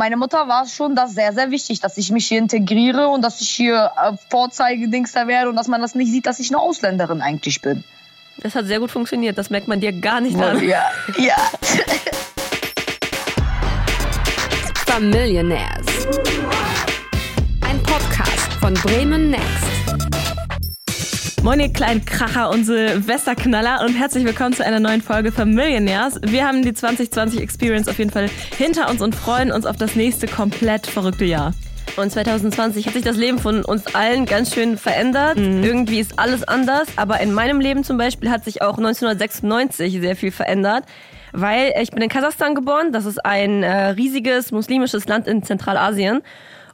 meine Mutter war es schon das sehr, sehr wichtig, dass ich mich hier integriere und dass ich hier äh, Vorzeigedingster werde und dass man das nicht sieht, dass ich eine Ausländerin eigentlich bin. Das hat sehr gut funktioniert. Das merkt man dir gar nicht an. Ja, ja. Familionaires. Ein Podcast von Bremen Next. Moin, ihr kleinen Kracher und Silvesterknaller und herzlich willkommen zu einer neuen Folge Familionaires. Wir haben die 2020 Experience auf jeden Fall hinter uns und freuen uns auf das nächste komplett verrückte Jahr. Und 2020 hat sich das Leben von uns allen ganz schön verändert. Mhm. Irgendwie ist alles anders. Aber in meinem Leben zum Beispiel hat sich auch 1996 sehr viel verändert. Weil ich bin in Kasachstan geboren. Das ist ein äh, riesiges muslimisches Land in Zentralasien.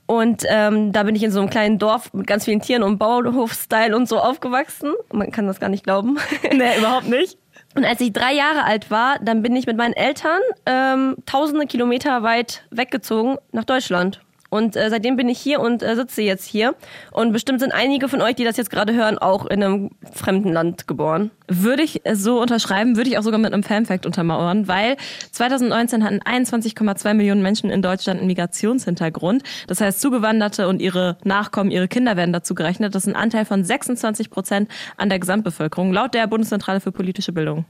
Und ähm, da bin ich in so einem kleinen Dorf mit ganz vielen Tieren und Bauernhof-Style und so aufgewachsen. Man kann das gar nicht glauben. nee, überhaupt nicht. Und als ich drei Jahre alt war, dann bin ich mit meinen Eltern ähm, tausende Kilometer weit weggezogen nach Deutschland. Und äh, seitdem bin ich hier und äh, sitze jetzt hier. Und bestimmt sind einige von euch, die das jetzt gerade hören, auch in einem fremden Land geboren. Würde ich so unterschreiben, würde ich auch sogar mit einem Fanfact untermauern, weil 2019 hatten 21,2 Millionen Menschen in Deutschland einen Migrationshintergrund. Das heißt, Zugewanderte und ihre Nachkommen, ihre Kinder werden dazu gerechnet. Das ist ein Anteil von 26 Prozent an der Gesamtbevölkerung, laut der Bundeszentrale für politische Bildung.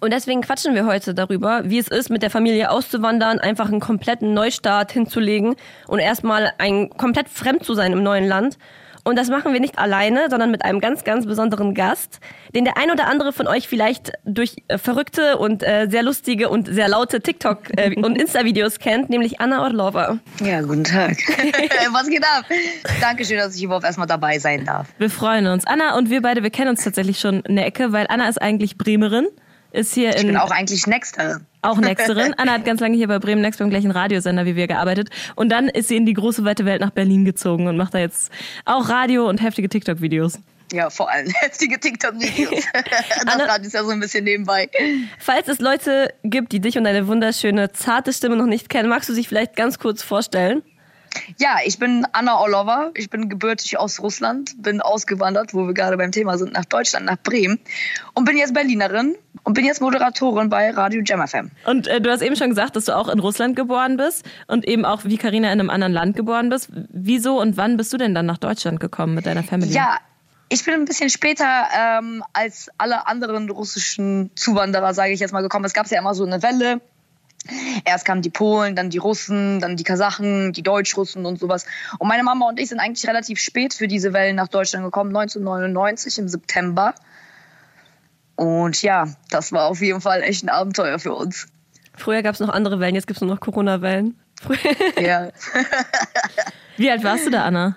Und deswegen quatschen wir heute darüber, wie es ist, mit der Familie auszuwandern, einfach einen kompletten Neustart hinzulegen und erstmal ein komplett fremd zu sein im neuen Land. Und das machen wir nicht alleine, sondern mit einem ganz, ganz besonderen Gast, den der ein oder andere von euch vielleicht durch äh, verrückte und äh, sehr lustige und sehr laute TikTok- äh, und Insta-Videos kennt, nämlich Anna Orlova. Ja, guten Tag. Was geht ab? Dankeschön, dass ich überhaupt erstmal dabei sein darf. Wir freuen uns. Anna und wir beide, wir kennen uns tatsächlich schon eine Ecke, weil Anna ist eigentlich Bremerin ist hier ich in. Ich bin auch eigentlich Nexterin. Auch Nexterin. Anna hat ganz lange hier bei Bremen Next beim gleichen Radiosender wie wir gearbeitet. Und dann ist sie in die große weite Welt nach Berlin gezogen und macht da jetzt auch Radio und heftige TikTok-Videos. Ja, vor allem heftige TikTok-Videos. das Radio ist ja so ein bisschen nebenbei. Falls es Leute gibt, die dich und deine wunderschöne, zarte Stimme noch nicht kennen, magst du dich vielleicht ganz kurz vorstellen? Ja, ich bin Anna Orlova. Ich bin gebürtig aus Russland, bin ausgewandert, wo wir gerade beim Thema sind, nach Deutschland, nach Bremen und bin jetzt Berlinerin und bin jetzt Moderatorin bei Radio Jam FM. Und äh, du hast eben schon gesagt, dass du auch in Russland geboren bist und eben auch wie Karina in einem anderen Land geboren bist. Wieso und wann bist du denn dann nach Deutschland gekommen mit deiner Familie? Ja, ich bin ein bisschen später ähm, als alle anderen russischen Zuwanderer, sage ich jetzt mal, gekommen. Es gab ja immer so eine Welle Erst kamen die Polen, dann die Russen, dann die Kasachen, die Deutschrussen und sowas. Und meine Mama und ich sind eigentlich relativ spät für diese Wellen nach Deutschland gekommen, 1999 im September. Und ja, das war auf jeden Fall echt ein Abenteuer für uns. Früher gab es noch andere Wellen, jetzt gibt es nur noch Corona-Wellen. ja. Wie alt warst du da, Anna?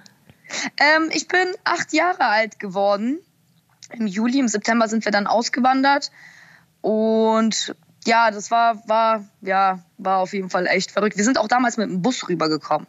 Ähm, ich bin acht Jahre alt geworden. Im Juli, im September sind wir dann ausgewandert. Und ja, das war, war, ja, war auf jeden Fall echt verrückt. Wir sind auch damals mit dem Bus rübergekommen.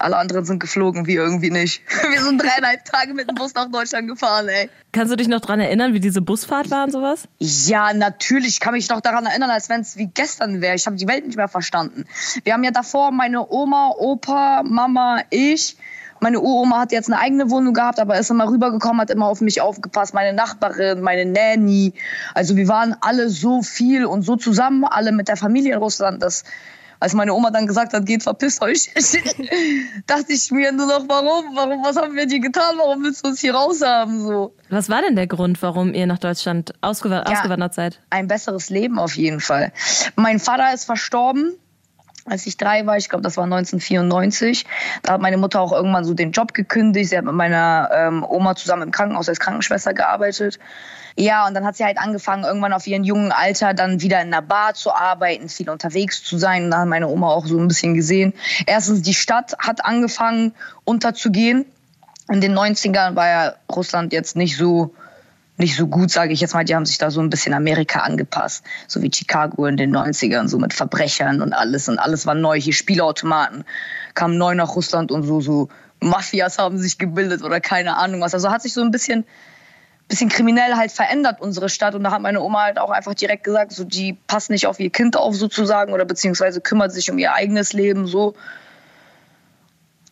Alle anderen sind geflogen, wir irgendwie nicht. Wir sind dreieinhalb Tage mit dem Bus nach Deutschland gefahren, ey. Kannst du dich noch daran erinnern, wie diese Busfahrt war und sowas? Ja, natürlich Ich kann mich noch daran erinnern, als wenn es wie gestern wäre. Ich habe die Welt nicht mehr verstanden. Wir haben ja davor meine Oma, Opa, Mama, ich meine Uroma hat jetzt eine eigene Wohnung gehabt, aber ist immer rübergekommen, hat immer auf mich aufgepasst. Meine Nachbarin, meine Nanny. Also wir waren alle so viel und so zusammen, alle mit der Familie in Russland, dass als meine Oma dann gesagt hat, geht, verpisst euch, dachte ich mir nur noch, warum? Warum? Was haben wir dir getan? Warum willst du uns hier raus haben? So. Was war denn der Grund, warum ihr nach Deutschland ausgewandert, ja, ausgewandert seid? Ein besseres Leben auf jeden Fall. Mein Vater ist verstorben als ich drei war, ich glaube, das war 1994, da hat meine Mutter auch irgendwann so den Job gekündigt. Sie hat mit meiner ähm, Oma zusammen im Krankenhaus als Krankenschwester gearbeitet. Ja, und dann hat sie halt angefangen, irgendwann auf ihrem jungen Alter dann wieder in einer Bar zu arbeiten, viel unterwegs zu sein. Da hat meine Oma auch so ein bisschen gesehen. Erstens, die Stadt hat angefangen unterzugehen. In den 90ern war ja Russland jetzt nicht so nicht so gut, sage ich jetzt mal. Die haben sich da so ein bisschen Amerika angepasst, so wie Chicago in den 90ern, so mit Verbrechern und alles. Und alles war neu. Hier Spielautomaten kamen neu nach Russland und so, so Mafias haben sich gebildet oder keine Ahnung was. Also hat sich so ein bisschen, bisschen kriminell halt verändert, unsere Stadt. Und da hat meine Oma halt auch einfach direkt gesagt, so die passt nicht auf ihr Kind auf sozusagen oder beziehungsweise kümmert sich um ihr eigenes Leben so.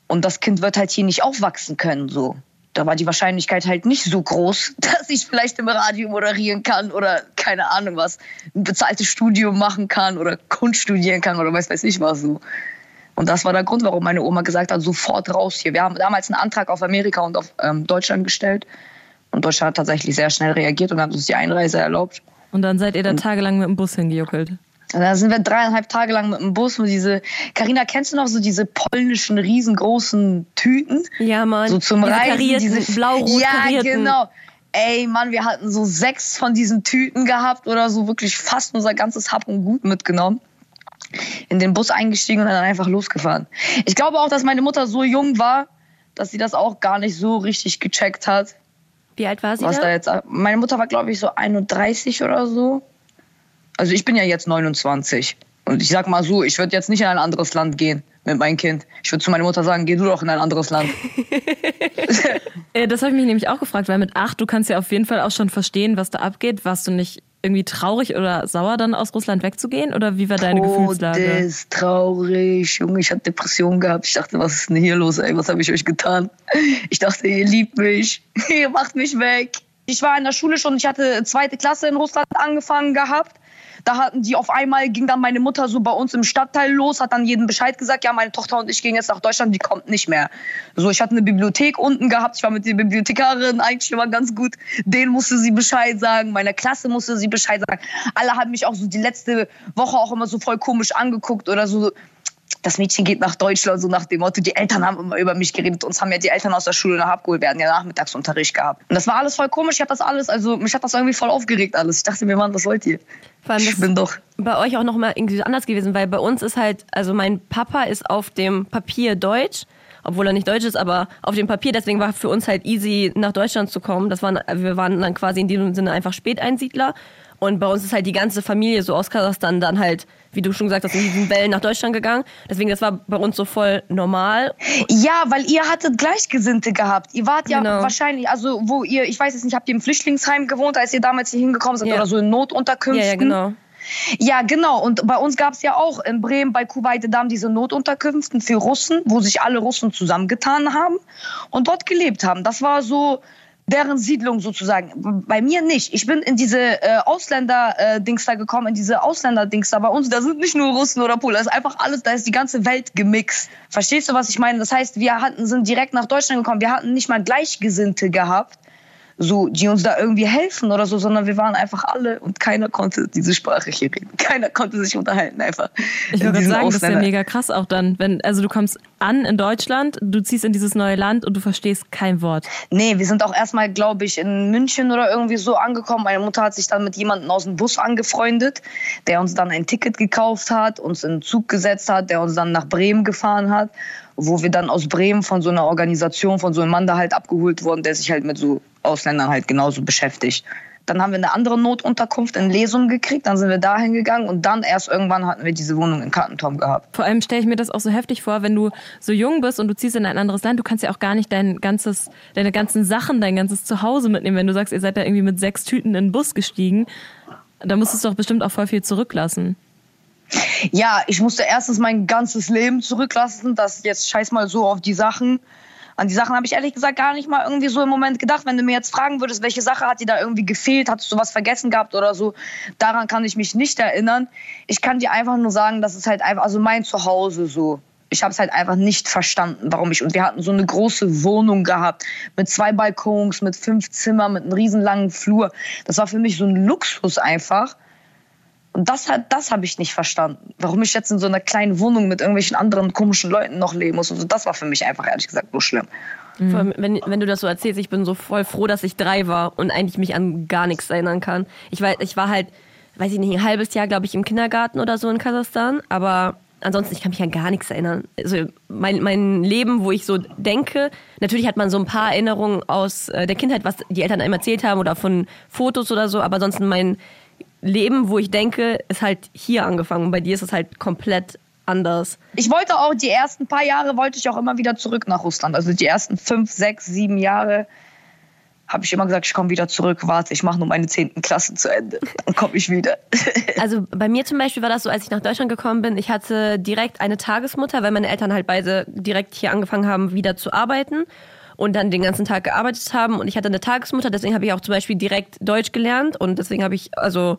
Und das Kind wird halt hier nicht aufwachsen können, so da war die Wahrscheinlichkeit halt nicht so groß, dass ich vielleicht im Radio moderieren kann oder keine Ahnung was, ein bezahltes Studium machen kann oder Kunst studieren kann oder weiß weiß ich was so. Und das war der Grund, warum meine Oma gesagt hat, sofort raus hier. Wir haben damals einen Antrag auf Amerika und auf ähm, Deutschland gestellt. Und Deutschland hat tatsächlich sehr schnell reagiert und hat uns die Einreise erlaubt. Und dann seid ihr da tagelang mit dem Bus hingejuckelt. Da sind wir dreieinhalb Tage lang mit dem Bus mit diese. Carina, kennst du noch so diese polnischen riesengroßen Tüten? Ja, Mann. So zum diese Reisen. Karierten, diese blau-rot Ja, karierten. genau. Ey, Mann, wir hatten so sechs von diesen Tüten gehabt oder so wirklich fast unser ganzes Hab und Gut mitgenommen. In den Bus eingestiegen und dann einfach losgefahren. Ich glaube auch, dass meine Mutter so jung war, dass sie das auch gar nicht so richtig gecheckt hat. Wie alt war sie Was da da? jetzt. Meine Mutter war, glaube ich, so 31 oder so. Also ich bin ja jetzt 29. Und ich sag mal so, ich würde jetzt nicht in ein anderes Land gehen mit meinem Kind. Ich würde zu meiner Mutter sagen, geh du doch in ein anderes Land. Äh, Das habe ich mich nämlich auch gefragt, weil mit acht, du kannst ja auf jeden Fall auch schon verstehen, was da abgeht. Warst du nicht irgendwie traurig oder sauer, dann aus Russland wegzugehen? Oder wie war deine Gefühlslage? Todes, traurig, Junge, ich hatte Depressionen gehabt. Ich dachte, was ist denn hier los, ey? Was habe ich euch getan? Ich dachte, ihr liebt mich. Ihr macht mich weg. Ich war in der Schule schon, ich hatte zweite Klasse in Russland angefangen gehabt. Da hatten die auf einmal, ging dann meine Mutter so bei uns im Stadtteil los, hat dann jedem Bescheid gesagt, ja, meine Tochter und ich gehen jetzt nach Deutschland, die kommt nicht mehr. So, ich hatte eine Bibliothek unten gehabt, ich war mit der Bibliothekarin eigentlich immer ganz gut. Denen musste sie Bescheid sagen, meiner Klasse musste sie Bescheid sagen. Alle haben mich auch so die letzte Woche auch immer so voll komisch angeguckt oder so. Das Mädchen geht nach Deutschland, so nach dem Motto, die Eltern haben immer über mich geredet. Uns haben ja die Eltern aus der Schule nach abgeholt. Wir hatten ja Nachmittagsunterricht gehabt. Und das war alles voll komisch. Ich hab das alles, also mich hat das irgendwie voll aufgeregt alles. Ich dachte mir, Mann, was wollt ihr? Vor allem Ich bin doch. bei euch auch nochmal irgendwie anders gewesen, weil bei uns ist halt, also mein Papa ist auf dem Papier deutsch, obwohl er nicht deutsch ist, aber auf dem Papier, deswegen war für uns halt easy, nach Deutschland zu kommen. Das waren, wir waren dann quasi in diesem Sinne einfach Späteinsiedler. Und bei uns ist halt die ganze Familie so aus Kasachstan dann halt, wie du schon gesagt hast, in diesen Wellen nach Deutschland gegangen. Deswegen, das war bei uns so voll normal. Ja, weil ihr hattet Gleichgesinnte gehabt. Ihr wart ja Genau. wahrscheinlich, also wo ihr, ich weiß jetzt nicht, habt ihr im Flüchtlingsheim gewohnt, als ihr damals hier hingekommen seid Ja. oder so in Notunterkünften? Ja, ja, genau. Ja, genau. Und bei uns gab es ja auch in Bremen bei Kuwait Dam diese Notunterkünften für Russen, wo sich alle Russen zusammengetan haben und dort gelebt haben. Das war so deren Siedlung sozusagen. Bei mir nicht. Ich bin in diese äh, Ausländer-Dings da gekommen, in diese Ausländer-Dings da. Bei uns, da sind nicht nur Russen oder Polen, da ist einfach alles, da ist die ganze Welt gemixt. Verstehst du, was ich meine? Das heißt, wir hatten, sind direkt nach Deutschland gekommen. Wir hatten nicht mal Gleichgesinnte gehabt so, die uns da irgendwie helfen oder so, sondern wir waren einfach alle und keiner konnte diese Sprache hier reden. Keiner konnte sich unterhalten einfach. Ich würde sagen, das ist ja mega krass auch dann, wenn, also du kommst an in Deutschland, du ziehst in dieses neue Land und du verstehst kein Wort. Nee, wir sind auch erstmal, glaube ich, in München oder irgendwie so angekommen. Meine Mutter hat sich dann mit jemandem aus dem Bus angefreundet, der uns dann ein Ticket gekauft hat, uns in den Zug gesetzt hat, der uns dann nach Bremen gefahren hat, wo wir dann aus Bremen von so einer Organisation, von so einem Mann da halt abgeholt wurden, der sich halt mit so Ausländern halt genauso beschäftigt. Dann haben wir eine andere Notunterkunft in Lesum gekriegt, dann sind wir dahin gegangen und dann erst irgendwann hatten wir diese Wohnung in Kartentom gehabt. Vor allem stelle ich mir das auch so heftig vor, wenn du so jung bist und du ziehst in ein anderes Land, du kannst ja auch gar nicht dein ganzes, deine ganzen Sachen, dein ganzes Zuhause mitnehmen. Wenn du sagst, ihr seid da irgendwie mit sechs Tüten in den Bus gestiegen, da musstest du doch bestimmt auch voll viel zurücklassen. Ja, ich musste erstens mein ganzes Leben zurücklassen. Das jetzt scheiß mal so auf die Sachen. An die Sachen habe ich ehrlich gesagt gar nicht mal irgendwie so im Moment gedacht. Wenn du mir jetzt fragen würdest, welche Sache hat dir da irgendwie gefehlt, hattest du was vergessen gehabt oder so, daran kann ich mich nicht erinnern. Ich kann dir einfach nur sagen, dass es halt einfach, also mein Zuhause so. Ich habe es halt einfach nicht verstanden, warum ich. Und wir hatten so eine große Wohnung gehabt mit zwei Balkons, mit fünf Zimmern, mit einem riesenlangen Flur. Das war für mich so ein Luxus einfach. Und das, hat- das habe ich nicht verstanden. Warum ich jetzt in so einer kleinen Wohnung mit irgendwelchen anderen komischen Leuten noch leben muss. Und so, das war für mich einfach ehrlich gesagt nur schlimm. Vor allem, wenn, wenn du das so erzählst, ich bin so voll froh, dass ich drei war und eigentlich mich an gar nichts erinnern kann. Ich war, ich war halt, weiß ich nicht, ein halbes Jahr, glaube ich, im Kindergarten oder so in Kasachstan, aber ansonsten, ich kann mich an gar nichts erinnern. Also mein, mein Leben, wo ich so denke, natürlich hat man so ein paar Erinnerungen aus äh, der Kindheit, was die Eltern einem erzählt haben oder von Fotos oder so, aber ansonsten mein Leben, wo ich denke, ist halt hier angefangen. Bei dir ist es halt komplett anders. Ich wollte auch die ersten paar Jahre wollte ich auch immer wieder zurück nach Russland. Also die ersten fünf, sechs, sieben Jahre habe ich immer gesagt, ich komme wieder zurück. Warte, ich mache nur meine zehnten Klassen zu Ende. Dann komme ich wieder. Also bei mir zum Beispiel war das so, als ich nach Deutschland gekommen bin, ich hatte direkt eine Tagesmutter, weil meine Eltern halt beide direkt hier angefangen haben, wieder zu arbeiten und dann den ganzen Tag gearbeitet haben. Und ich hatte eine Tagesmutter, deswegen habe ich auch zum Beispiel direkt Deutsch gelernt und deswegen habe ich, also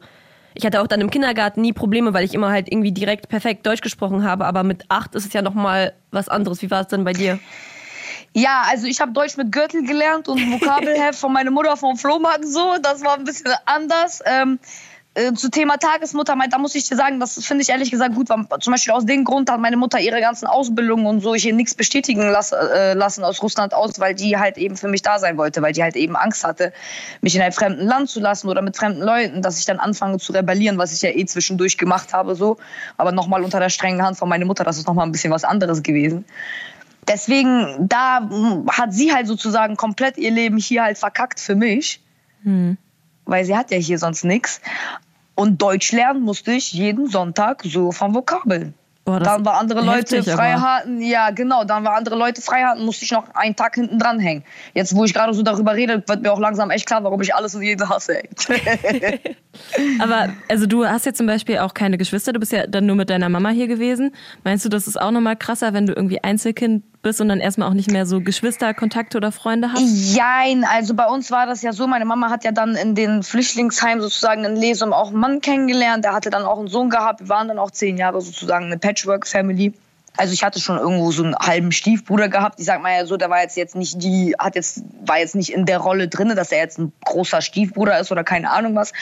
ich hatte auch dann im Kindergarten nie Probleme, weil ich immer halt irgendwie direkt perfekt Deutsch gesprochen habe. Aber mit acht ist es ja nochmal was anderes. Wie war es denn bei dir? Ja, also ich habe Deutsch mit Gürtel gelernt und Vokabelheft von meiner Mutter vom Flohmarkt so. Das war ein bisschen anders. Ähm, äh, zu Thema Tagesmutter, da muss ich dir sagen, das finde ich ehrlich gesagt gut. Weil zum Beispiel aus dem Grund hat meine Mutter ihre ganzen Ausbildungen und so hier nichts bestätigen lass, äh, lassen aus Russland aus, weil die halt eben für mich da sein wollte, weil die halt eben Angst hatte, mich in einem fremden Land zu lassen oder mit fremden Leuten, dass ich dann anfange zu rebellieren, was ich ja eh zwischendurch gemacht habe so. Aber nochmal unter der strengen Hand von meiner Mutter, das ist nochmal ein bisschen was anderes gewesen deswegen, da hat sie halt sozusagen komplett ihr Leben hier halt verkackt für mich. Hm. Weil sie hat ja hier sonst nichts. Und Deutsch lernen musste ich jeden Sonntag so von Vokabeln. Boah, dann war andere Leute frei hatten, ja genau, dann war andere Leute frei hatten, musste ich noch einen Tag hinten dran hängen. Jetzt, wo ich gerade so darüber rede, wird mir auch langsam echt klar, warum ich alles und jeden hasse. Aber also du hast ja zum Beispiel auch keine Geschwister, du bist ja dann nur mit deiner Mama hier gewesen. Meinst du, das ist auch nochmal krasser, wenn du irgendwie Einzelkind bist und dann erstmal auch nicht mehr so Geschwisterkontakte oder Freunde hast? Jein, also bei uns war das ja so, meine Mama hat ja dann in den Flüchtlingsheim sozusagen in Lesum auch einen Mann kennengelernt, der hatte dann auch einen Sohn gehabt, wir waren dann auch zehn Jahre sozusagen eine Patchwork-Family. Also ich hatte schon irgendwo so einen halben Stiefbruder gehabt. Ich sag mal ja so, der war jetzt jetzt nicht die, hat jetzt war jetzt nicht in der Rolle drinne, dass er jetzt ein großer Stiefbruder ist oder keine Ahnung was.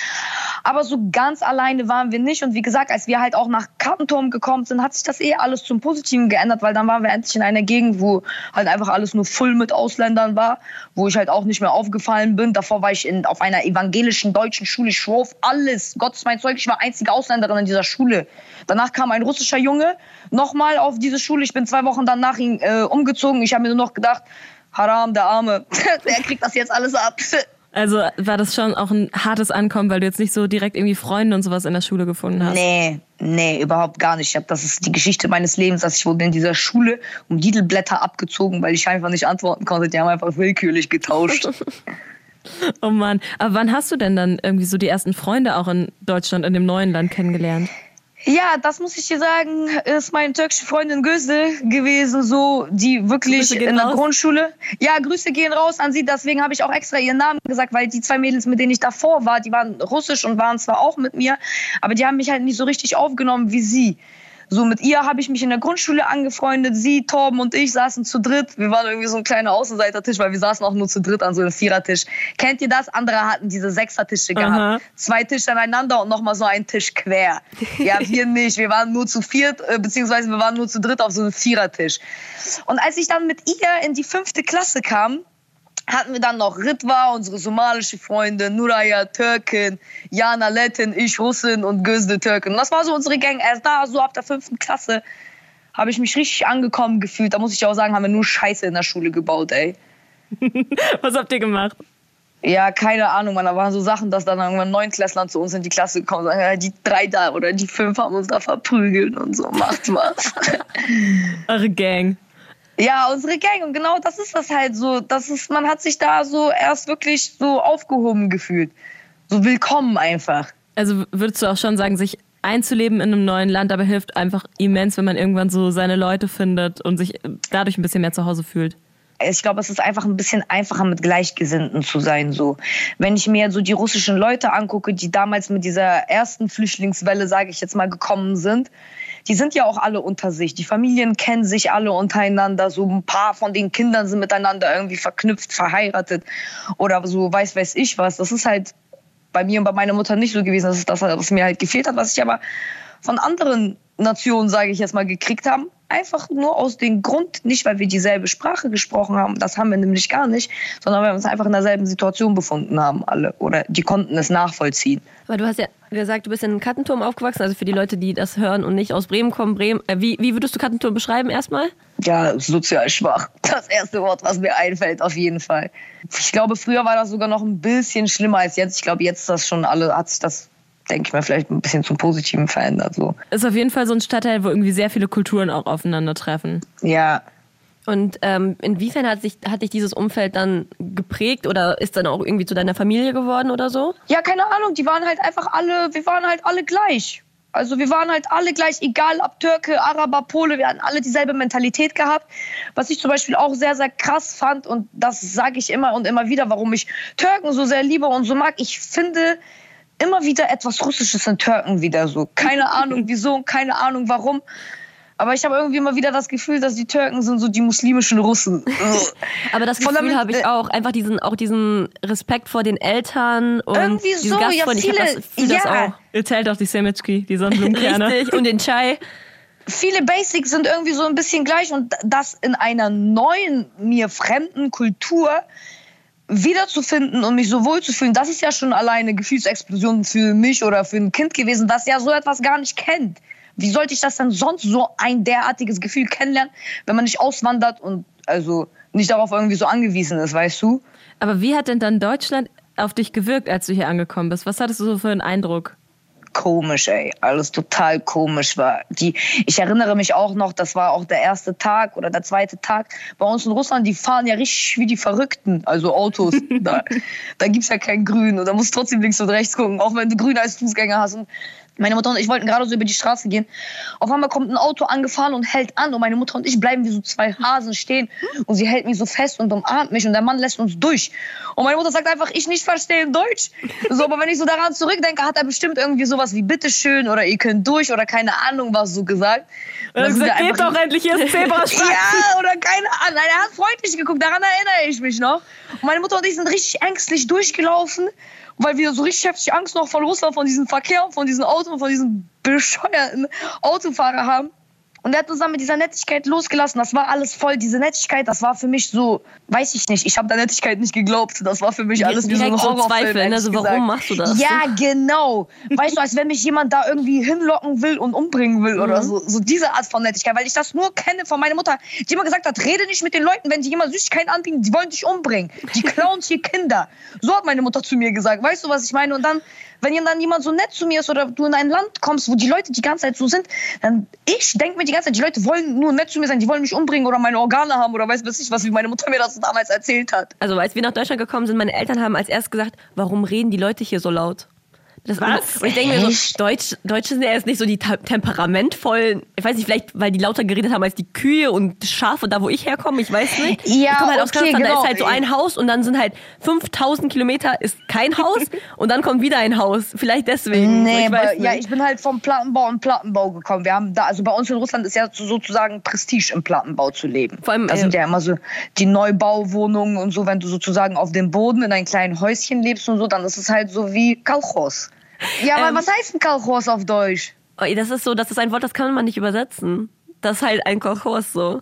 Aber so ganz alleine waren wir nicht. Und wie gesagt, als wir halt auch nach Kartenturm gekommen sind, hat sich das eh alles zum Positiven geändert, weil dann waren wir endlich in einer Gegend, wo halt einfach alles nur voll mit Ausländern war, wo ich halt auch nicht mehr aufgefallen bin. Davor war ich in, auf einer evangelischen deutschen Schule. Ich schwor alles. Gott ist mein Zeug. Ich war einzige Ausländerin in dieser Schule. Danach kam ein russischer Junge nochmal auf diese Schule. Ich bin zwei Wochen dann nach ihm äh, umgezogen. Ich habe mir nur noch gedacht, Haram, der Arme, der kriegt das jetzt alles ab. Also war das schon auch ein hartes Ankommen, weil du jetzt nicht so direkt irgendwie Freunde und sowas in der Schule gefunden hast? Nee, nee, überhaupt gar nicht. Ich hab, das ist die Geschichte meines Lebens, dass ich wurde in dieser Schule um Didelblätter abgezogen, weil ich einfach nicht antworten konnte. Die haben einfach willkürlich getauscht. oh Mann, aber wann hast du denn dann irgendwie so die ersten Freunde auch in Deutschland, in dem neuen Land kennengelernt? Ja, das muss ich dir sagen, ist meine türkische Freundin Gözde gewesen, so die wirklich in der raus. Grundschule. Ja, Grüße gehen raus an sie. Deswegen habe ich auch extra ihren Namen gesagt, weil die zwei Mädels, mit denen ich davor war, die waren russisch und waren zwar auch mit mir, aber die haben mich halt nicht so richtig aufgenommen wie sie. So mit ihr habe ich mich in der Grundschule angefreundet. Sie, Torben und ich saßen zu dritt. Wir waren irgendwie so ein kleiner Außenseitertisch, weil wir saßen auch nur zu dritt an so einem Vierertisch. Kennt ihr das? Andere hatten diese Sechsertische gehabt. Aha. Zwei Tische aneinander und nochmal so ein Tisch quer. Ja, wir nicht. Wir waren nur zu viert, äh, beziehungsweise wir waren nur zu dritt auf so einem Vierertisch. Und als ich dann mit ihr in die fünfte Klasse kam, hatten wir dann noch Ritwa, unsere somalische Freundin, Nuraya, Türkin, Jana, Lettin, ich, Russin und Gözde, Türkin. Und das war so unsere Gang. Erst da, so ab der fünften Klasse, habe ich mich richtig angekommen gefühlt. Da muss ich auch sagen, haben wir nur Scheiße in der Schule gebaut, ey. Was habt ihr gemacht? Ja, keine Ahnung, man. Da waren so Sachen, dass dann irgendwann Neunklässlern zu uns in die Klasse gekommen sind. Ja, die drei da oder die fünf haben uns da verprügelt und so. Macht was. Eure Gang. Ja, unsere Gang. Und genau das ist das halt so. Das ist, man hat sich da so erst wirklich so aufgehoben gefühlt. So willkommen einfach. Also würdest du auch schon sagen, sich einzuleben in einem neuen Land, aber hilft einfach immens, wenn man irgendwann so seine Leute findet und sich dadurch ein bisschen mehr zu Hause fühlt. Ich glaube, es ist einfach ein bisschen einfacher, mit Gleichgesinnten zu sein. So, wenn ich mir so die russischen Leute angucke, die damals mit dieser ersten Flüchtlingswelle, sage ich jetzt mal, gekommen sind, die sind ja auch alle unter sich. Die Familien kennen sich alle untereinander. So ein paar von den Kindern sind miteinander irgendwie verknüpft, verheiratet oder so weiß weiß ich was. Das ist halt bei mir und bei meiner Mutter nicht so gewesen. Das ist das, was mir halt gefehlt hat, was ich aber von anderen Nationen, sage ich jetzt mal, gekriegt haben. Einfach nur aus dem Grund, nicht weil wir dieselbe Sprache gesprochen haben, das haben wir nämlich gar nicht, sondern weil wir uns einfach in derselben Situation befunden haben, alle. Oder die konnten es nachvollziehen. Aber du hast ja gesagt, du bist in Kattenturm aufgewachsen, also für die Leute, die das hören und nicht aus Bremen kommen. Bremen, äh, wie, wie würdest du Kattenturm beschreiben erstmal? Ja, sozial schwach. Das erste Wort, was mir einfällt, auf jeden Fall. Ich glaube, früher war das sogar noch ein bisschen schlimmer als jetzt. Ich glaube, jetzt das schon alle, hat sich das denke ich mal, vielleicht ein bisschen zum Positiven verändert. So. Ist auf jeden Fall so ein Stadtteil, wo irgendwie sehr viele Kulturen auch aufeinandertreffen. Ja. Und ähm, inwiefern hat, sich, hat dich dieses Umfeld dann geprägt oder ist dann auch irgendwie zu deiner Familie geworden oder so? Ja, keine Ahnung. Die waren halt einfach alle, wir waren halt alle gleich. Also wir waren halt alle gleich, egal ob Türke, Araber, Pole, wir hatten alle dieselbe Mentalität gehabt. Was ich zum Beispiel auch sehr, sehr krass fand und das sage ich immer und immer wieder, warum ich Türken so sehr liebe und so mag. Ich finde, immer wieder etwas Russisches in Türken wieder so. Keine Ahnung wieso, keine Ahnung warum. Aber ich habe irgendwie immer wieder das Gefühl, dass die Türken sind so die muslimischen Russen. Aber das Gefühl habe ich auch. Einfach diesen, auch diesen Respekt vor den Eltern und Irgendwie so, ja, Gastfreunde. ich habe viele- das, fühl das ja. auch. Ihr zählt auch die Semitschki, die Sonnenblumenkerne. Richtig. Und den Chai. Viele Basics sind irgendwie so ein bisschen gleich und das in einer neuen, mir fremden Kultur wiederzufinden und mich so wohl zu fühlen, das ist ja schon alleine Gefühlsexplosion für mich oder für ein Kind gewesen, das ja so etwas gar nicht kennt. Wie sollte ich das denn sonst so ein derartiges Gefühl kennenlernen, wenn man nicht auswandert und also nicht darauf irgendwie so angewiesen ist, weißt du? Aber wie hat denn dann Deutschland auf dich gewirkt, als du hier angekommen bist? Was hattest du so für einen Eindruck? Komisch, ey. Alles total komisch war. Die, ich erinnere mich auch noch, das war auch der erste Tag oder der zweite Tag. Bei uns in Russland, die fahren ja richtig wie die Verrückten, also Autos. da da gibt es ja kein Grün und da musst du trotzdem links und rechts gucken, auch wenn du Grün als Fußgänger hast. Und meine Mutter und ich wollten gerade so über die Straße gehen. Auf einmal kommt ein Auto angefahren und hält an und meine Mutter und ich bleiben wie so zwei Hasen stehen und sie hält mich so fest und umarmt mich und der Mann lässt uns durch. Und meine Mutter sagt einfach, ich nicht verstehe Deutsch. So, aber wenn ich so daran zurückdenke, hat er bestimmt irgendwie sowas wie bitteschön oder ihr könnt durch oder keine Ahnung was so gesagt. Und dann wir geht doch endlich, ist Zebrastreifen. ja, oder keine Ahnung. Nein, er hat freundlich geguckt, daran erinnere ich mich noch. Und meine Mutter und ich sind richtig ängstlich durchgelaufen, weil wir so richtig heftig Angst noch von Russland, von diesem Verkehr, von diesen Autos, und von diesen bescheuerten Autofahrer haben. Und er hat uns dann mit dieser Nettigkeit losgelassen. Das war alles voll. Diese Nettigkeit, das war für mich so, weiß ich nicht. Ich habe der Nettigkeit nicht geglaubt. Das war für mich alles wie so ein so Horrorfilm. Also warum gesagt. machst du das? Ja, genau. Weißt du, als wenn mich jemand da irgendwie hinlocken will und umbringen will oder Mhm. so. So diese Art von Nettigkeit. Weil ich das nur kenne von meiner Mutter, die immer gesagt hat, rede nicht mit den Leuten, wenn die jemand Süßigkeiten anbieten, die wollen dich umbringen. Die klauen hier Kinder. So hat meine Mutter zu mir gesagt. Weißt du, was ich meine? Und dann, wenn dann jemand so nett zu mir ist oder du in ein Land kommst, wo die Leute die ganze Zeit so sind, dann ich denke mir die ganze Zeit, die Leute wollen nur nett zu mir sein, die wollen mich umbringen oder meine Organe haben oder weiß was ich was, wie meine Mutter mir das damals erzählt hat. Also als wir nach Deutschland gekommen sind, meine Eltern haben als erst gesagt, warum reden die Leute hier so laut? Das, Was? Und ich denke mir so? Deutsch, Deutsche sind ja jetzt nicht so die temperamentvollen, ich weiß nicht, vielleicht weil die lauter geredet haben als die Kühe und Schafe da, wo ich herkomme, ich weiß nicht. Ja, ich komme halt aus okay, Kasachstan, da genau. ist halt so ein Haus und dann sind halt 5000 Kilometer ist kein Haus und dann kommt wieder ein Haus. Vielleicht deswegen. Nee, ich aber, weiß ja, ich bin halt vom Plattenbau und Plattenbau gekommen. Wir haben da, also bei uns in Russland ist ja so- sozusagen Prestige im Plattenbau zu leben. Vor allem, da äh, sind ja immer so die Neubauwohnungen und so, wenn du sozusagen auf dem Boden in einem kleinen Häuschen lebst und so, dann ist es halt so wie Kalchos. Ja, aber Ähm, was heißt ein Kalchos auf Deutsch? Oh, das ist so, das ist ein Wort, das kann man nicht übersetzen. Das ist halt ein Kolchos so.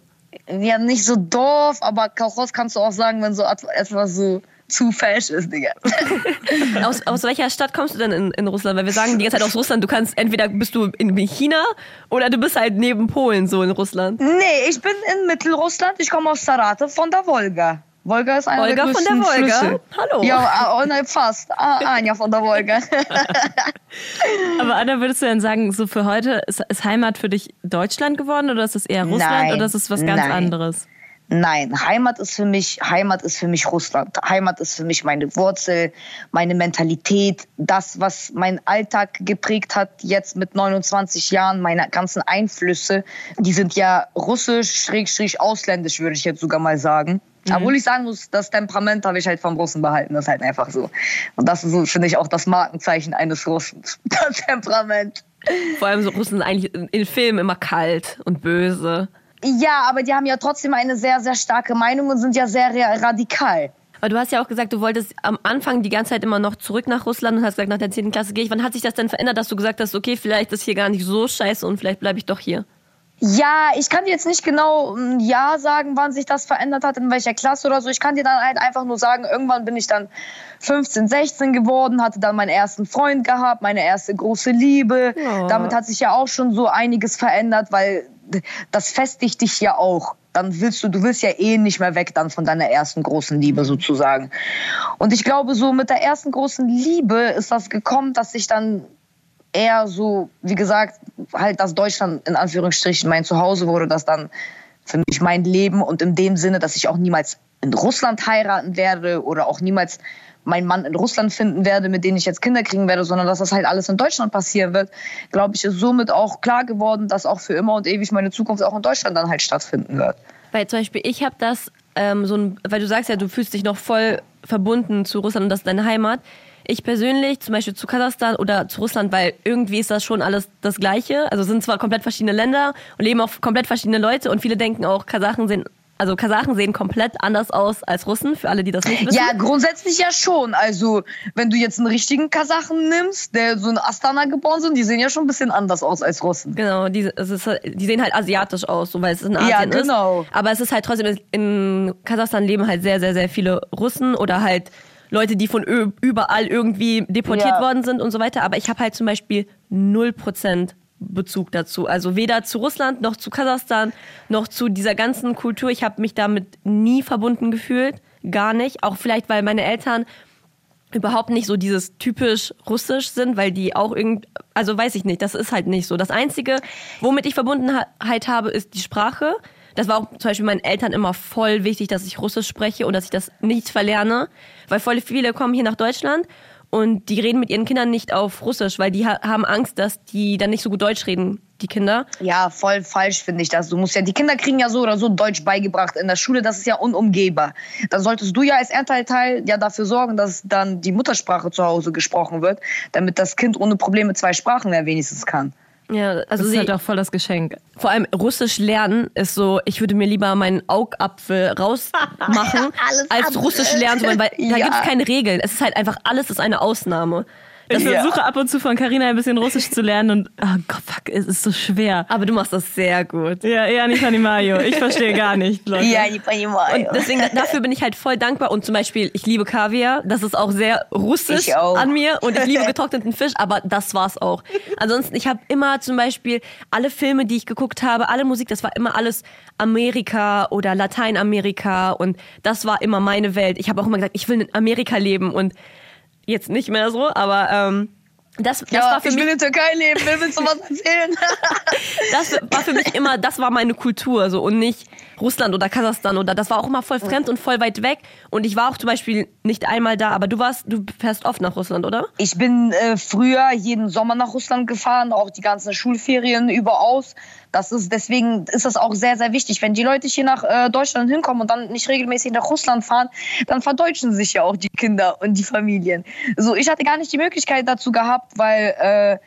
Ja, nicht so Dorf, aber Kalchos kannst du auch sagen, wenn so et- etwas so zu fesch ist, Digga. Aus, aus welcher Stadt kommst du denn in, in Russland? Weil wir sagen die ganze Zeit aus Russland, du kannst entweder bist du in China oder du bist halt neben Polen so in Russland. nee, ich bin in Mittelrussland. Ich komme aus Saratow von der Wolga. Wolga ist einer Wolga der von der größten Wolga? Flüsse. Hallo. Ja, oh, nein, fast. Ah, Anja von der Wolga. Aber Anna, würdest du denn sagen, so für heute ist, ist Heimat für dich Deutschland geworden oder ist es eher Russland Nein, oder ist es was ganz nein. anderes? Nein, Heimat ist für mich, Heimat ist für mich Russland. Heimat ist für mich meine Wurzel, meine Mentalität, das, was meinen Alltag geprägt hat, jetzt mit 29 Jahren, meine ganzen Einflüsse, die sind ja russisch, schrägstrich ausländisch, würde ich jetzt sogar mal sagen. Obwohl ich sagen muss, das Temperament habe ich halt vom Russen behalten, das ist halt einfach so. Und das ist finde ich, auch das Markenzeichen eines Russens. Das Temperament. Vor allem so Russen sind eigentlich in, Filmen immer kalt und böse. Ja, aber die haben ja trotzdem eine sehr, sehr starke Meinung und sind ja sehr ra- radikal. Aber du hast ja auch gesagt, du wolltest am Anfang die ganze Zeit immer noch zurück nach Russland und hast gesagt, nach der 10. Klasse gehe ich. Wann hat sich das denn verändert, dass du gesagt hast, okay, vielleicht ist hier gar nicht so scheiße und vielleicht bleibe ich doch hier? Ja, ich kann dir jetzt nicht genau ein Jahr sagen, wann sich das verändert hat, in welcher Klasse oder so. Ich kann dir dann halt einfach nur sagen, irgendwann bin ich dann 15, 16 geworden, hatte dann meinen ersten Freund gehabt, meine erste große Liebe. Ja. Damit hat sich ja auch schon so einiges verändert, weil das festigt dich ja auch. Dann willst du, du willst ja eh nicht mehr weg dann von deiner ersten großen Liebe sozusagen. Und ich glaube, so mit der ersten großen Liebe ist das gekommen, dass ich dann eher so, wie gesagt, halt, dass Deutschland in Anführungsstrichen mein Zuhause wurde, dass dann für mich mein Leben und in dem Sinne, dass ich auch niemals in Russland heiraten werde oder auch niemals meinen Mann in Russland finden werde, mit dem ich jetzt Kinder kriegen werde, sondern dass das halt alles in Deutschland passieren wird, glaube ich, ist somit auch klar geworden, dass auch für immer und ewig meine Zukunft auch in Deutschland dann halt stattfinden wird. Weil zum Beispiel ich habe das ähm, so ein, weil du sagst ja, du fühlst dich noch voll verbunden zu Russland und das ist deine Heimat. Ich persönlich zum Beispiel zu Kasachstan oder zu Russland, weil irgendwie ist das schon alles das Gleiche. Also es sind zwar komplett verschiedene Länder und leben auch komplett verschiedene Leute und viele denken auch, Kasachen sind also Kasachen sehen komplett anders aus als Russen, für alle, die das nicht wissen. Ja, grundsätzlich ja schon. Also, wenn du jetzt einen richtigen Kasachen nimmst, der so in Astana geboren sind, die sehen ja schon ein bisschen anders aus als Russen. Genau, die, ist, die sehen halt asiatisch aus, so, weil es in Asien ja, genau. ist. Aber es ist halt trotzdem, in Kasachstan leben halt sehr, sehr, sehr viele Russen oder halt Leute, die von überall irgendwie deportiert ja. worden sind und so weiter. Aber ich habe halt zum Beispiel 0% Bezug dazu. Also weder zu Russland noch zu Kasachstan noch zu dieser ganzen Kultur. Ich habe mich damit nie verbunden gefühlt. Gar nicht. Auch vielleicht, weil meine Eltern überhaupt nicht so dieses typisch russisch sind, weil die auch irgend, also weiß ich nicht, das ist halt nicht so. Das Einzige, womit ich Verbundenheit habe, ist die Sprache. Das war auch zum Beispiel meinen Eltern immer voll wichtig, dass ich Russisch spreche und dass ich das nicht verlerne, weil voll viele kommen hier nach Deutschland und die reden mit ihren Kindern nicht auf Russisch, weil die haben Angst, dass die dann nicht so gut Deutsch reden, die Kinder. Ja, voll falsch finde ich das. Du musst ja, die Kinder kriegen ja so oder so Deutsch beigebracht in der Schule, das ist ja unumgehbar. Dann solltest du ja als Elternteil ja dafür sorgen, dass dann die Muttersprache zu Hause gesprochen wird, damit das Kind ohne Probleme zwei Sprachen ja wenigstens kann. Ja, also das ist halt auch voll das Geschenk. Vor allem Russisch lernen ist so, ich würde mir lieber meinen Augapfel rausmachen, als Russisch lernen, weil ja. da gibt es keine Regeln. Es ist halt einfach, alles ist eine Ausnahme. Ich versuche ja. ab und zu von Carina ein bisschen Russisch zu lernen und oh Gott, fuck, es ist so schwer. Aber du machst das sehr gut. Ja, eher nicht Mario. Ich verstehe gar nicht, Leute. Ja, nicht Mario. Und deswegen, dafür bin ich halt voll dankbar. Und zum Beispiel, ich liebe Kaviar. Das ist auch sehr russisch auch. an mir. Und ich liebe getrockneten Fisch, aber das war's auch. Ansonsten, ich habe immer zum Beispiel alle Filme, die ich geguckt habe, alle Musik, das war immer alles Amerika oder Lateinamerika. Und das war immer meine Welt. Ich habe auch immer gesagt, ich will in Amerika leben. Und jetzt nicht mehr so, aber ähm, das, das ja, war für ich mich, will in Türkei leben, willst du was erzählen? das war für mich immer, das war meine Kultur so und nicht Russland oder Kasachstan oder das war auch immer voll fremd und voll weit weg und ich war auch zum Beispiel nicht einmal da, aber du warst, du fährst oft nach Russland, oder? Ich bin äh, früher jeden Sommer nach Russland gefahren, auch die ganzen Schulferien überaus das ist, deswegen ist das auch sehr, sehr wichtig. Wenn die Leute hier nach äh, Deutschland hinkommen und dann nicht regelmäßig nach Russland fahren, dann verdeutschen sich ja auch die Kinder und die Familien. So, ich hatte gar nicht die Möglichkeit dazu gehabt, weil äh,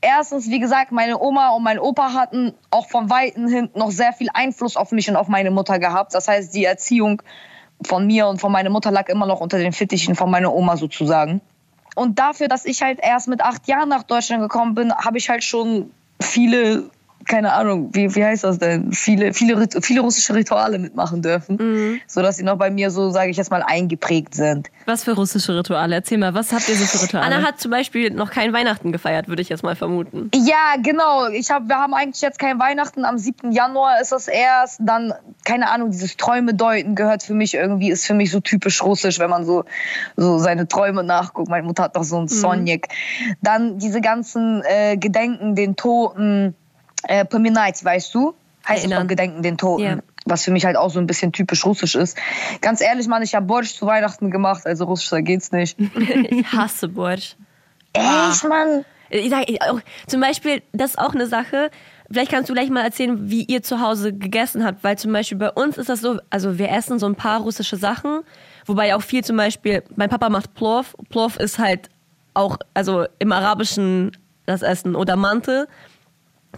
erstens, wie gesagt, meine Oma und mein Opa hatten auch von Weitem hin noch sehr viel Einfluss auf mich und auf meine Mutter gehabt. Das heißt, die Erziehung von mir und von meiner Mutter lag immer noch unter den Fittichen von meiner Oma sozusagen. Und dafür, dass ich halt erst mit acht Jahren nach Deutschland gekommen bin, habe ich halt schon viele keine Ahnung, wie, wie heißt das denn, viele, viele, viele russische Rituale mitmachen dürfen, mhm. sodass sie noch bei mir so, sage ich jetzt mal, eingeprägt sind. Was für russische Rituale? Erzähl mal, was habt ihr so für Rituale? Anna hat zum Beispiel noch kein Weihnachten gefeiert, würde ich jetzt mal vermuten. Ja, genau. Ich hab, wir haben eigentlich jetzt kein Weihnachten. Am 7. Januar ist das erst. Dann, keine Ahnung, dieses Träume deuten gehört für mich irgendwie, ist für mich so typisch russisch, wenn man so, so seine Träume nachguckt. Meine Mutter hat doch so einen mhm. Sonjek. Dann diese ganzen äh, Gedenken, den Toten äh, Pominait, weißt du? Heißt es Gedenken den Toten. Yeah. Was für mich halt auch so ein bisschen typisch russisch ist. Ganz ehrlich, Mann, ich habe Borsch zu Weihnachten gemacht, also russischer geht's nicht. ich hasse Borsch. Echt, Mann? Ich sag, auch, zum Beispiel, das ist auch eine Sache. Vielleicht kannst du gleich mal erzählen, wie ihr zu Hause gegessen habt, weil zum Beispiel bei uns ist das so, also wir essen so ein paar russische Sachen, wobei auch viel zum Beispiel, mein Papa macht Plov. Plov ist halt auch, also im Arabischen das Essen oder Mante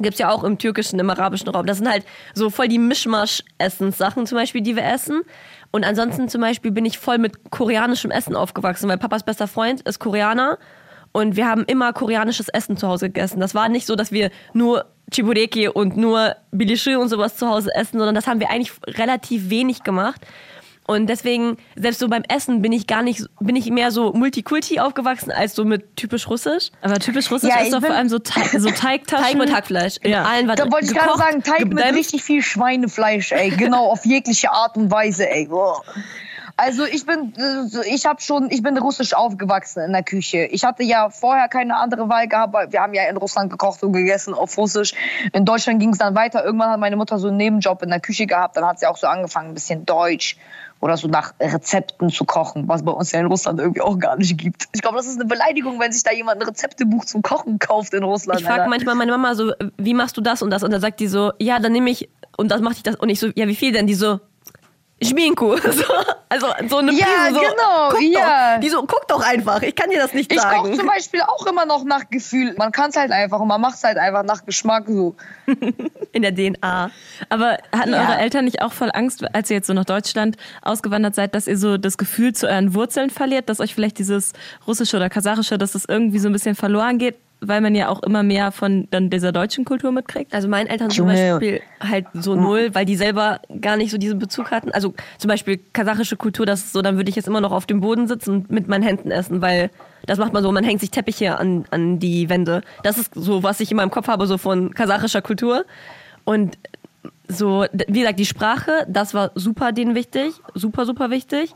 Gibt's ja auch im türkischen, im arabischen Raum. Das sind halt so voll die Mischmasch-Essenssachen zum Beispiel, die wir essen. Und ansonsten zum Beispiel bin ich voll mit koreanischem Essen aufgewachsen, weil Papas bester Freund ist Koreaner. Und wir haben immer koreanisches Essen zu Hause gegessen. Das war nicht so, dass wir nur Chibureki und nur Bilishi und sowas zu Hause essen, sondern das haben wir eigentlich relativ wenig gemacht. Und deswegen, selbst so beim Essen bin ich gar nicht, bin ich mehr so Multikulti aufgewachsen als so mit typisch Russisch. Aber typisch Russisch ja, ist doch vor allem so, Teig, so Teigtaschen. Teig mit Hackfleisch. Ja. Allen, da wollte ich gerade sagen, Teig mit richtig viel Schweinefleisch, ey. Genau, auf jegliche Art und Weise, ey. Also ich bin, ich habe schon, ich bin russisch aufgewachsen in der Küche. Ich hatte ja vorher keine andere Wahl gehabt, weil wir haben ja in Russland gekocht und gegessen auf Russisch. In Deutschland ging es dann weiter. Irgendwann hat meine Mutter so einen Nebenjob in der Küche gehabt. Dann hat sie auch so angefangen, ein bisschen Deutsch oder so nach Rezepten zu kochen, was bei uns ja in Russland irgendwie auch gar nicht gibt. Ich glaube, das ist eine Beleidigung, wenn sich da jemand ein Rezeptebuch zum Kochen kauft in Russland. Ich frage manchmal meine Mama so, wie machst du das und das? Und dann sagt die so, ja, dann nehme ich und das mache ich das und ich so, ja, wie viel denn? Die so, Schminku. So, also so eine Ja, Prise, so, genau, guck ja. Doch, die so, guck doch einfach, ich kann dir das nicht Ich koche sagen. zum Beispiel auch immer noch nach Gefühl. Man kann es halt einfach und man macht es halt einfach nach Geschmack so. In der DNA. Aber hatten Ja. eure Eltern nicht auch voll Angst, als ihr jetzt so nach Deutschland ausgewandert seid, dass ihr so das Gefühl zu euren Wurzeln verliert, dass euch vielleicht dieses russische oder kasachische, dass das irgendwie so ein bisschen verloren geht, weil man ja auch immer mehr von dann dieser deutschen Kultur mitkriegt? Also meinen Eltern zum. Beispiel halt so null, weil die selber gar nicht so diesen Bezug hatten. Also zum Beispiel kasachische Kultur, das ist so, dann würde ich jetzt immer noch auf dem Boden sitzen und mit meinen Händen essen, weil das macht man so, man hängt sich Teppiche an, an die Wände. Das ist so, was ich in meinem Kopf habe, so von kasachischer Kultur. Und so, wie gesagt, die Sprache, das war super denen wichtig, super, super wichtig.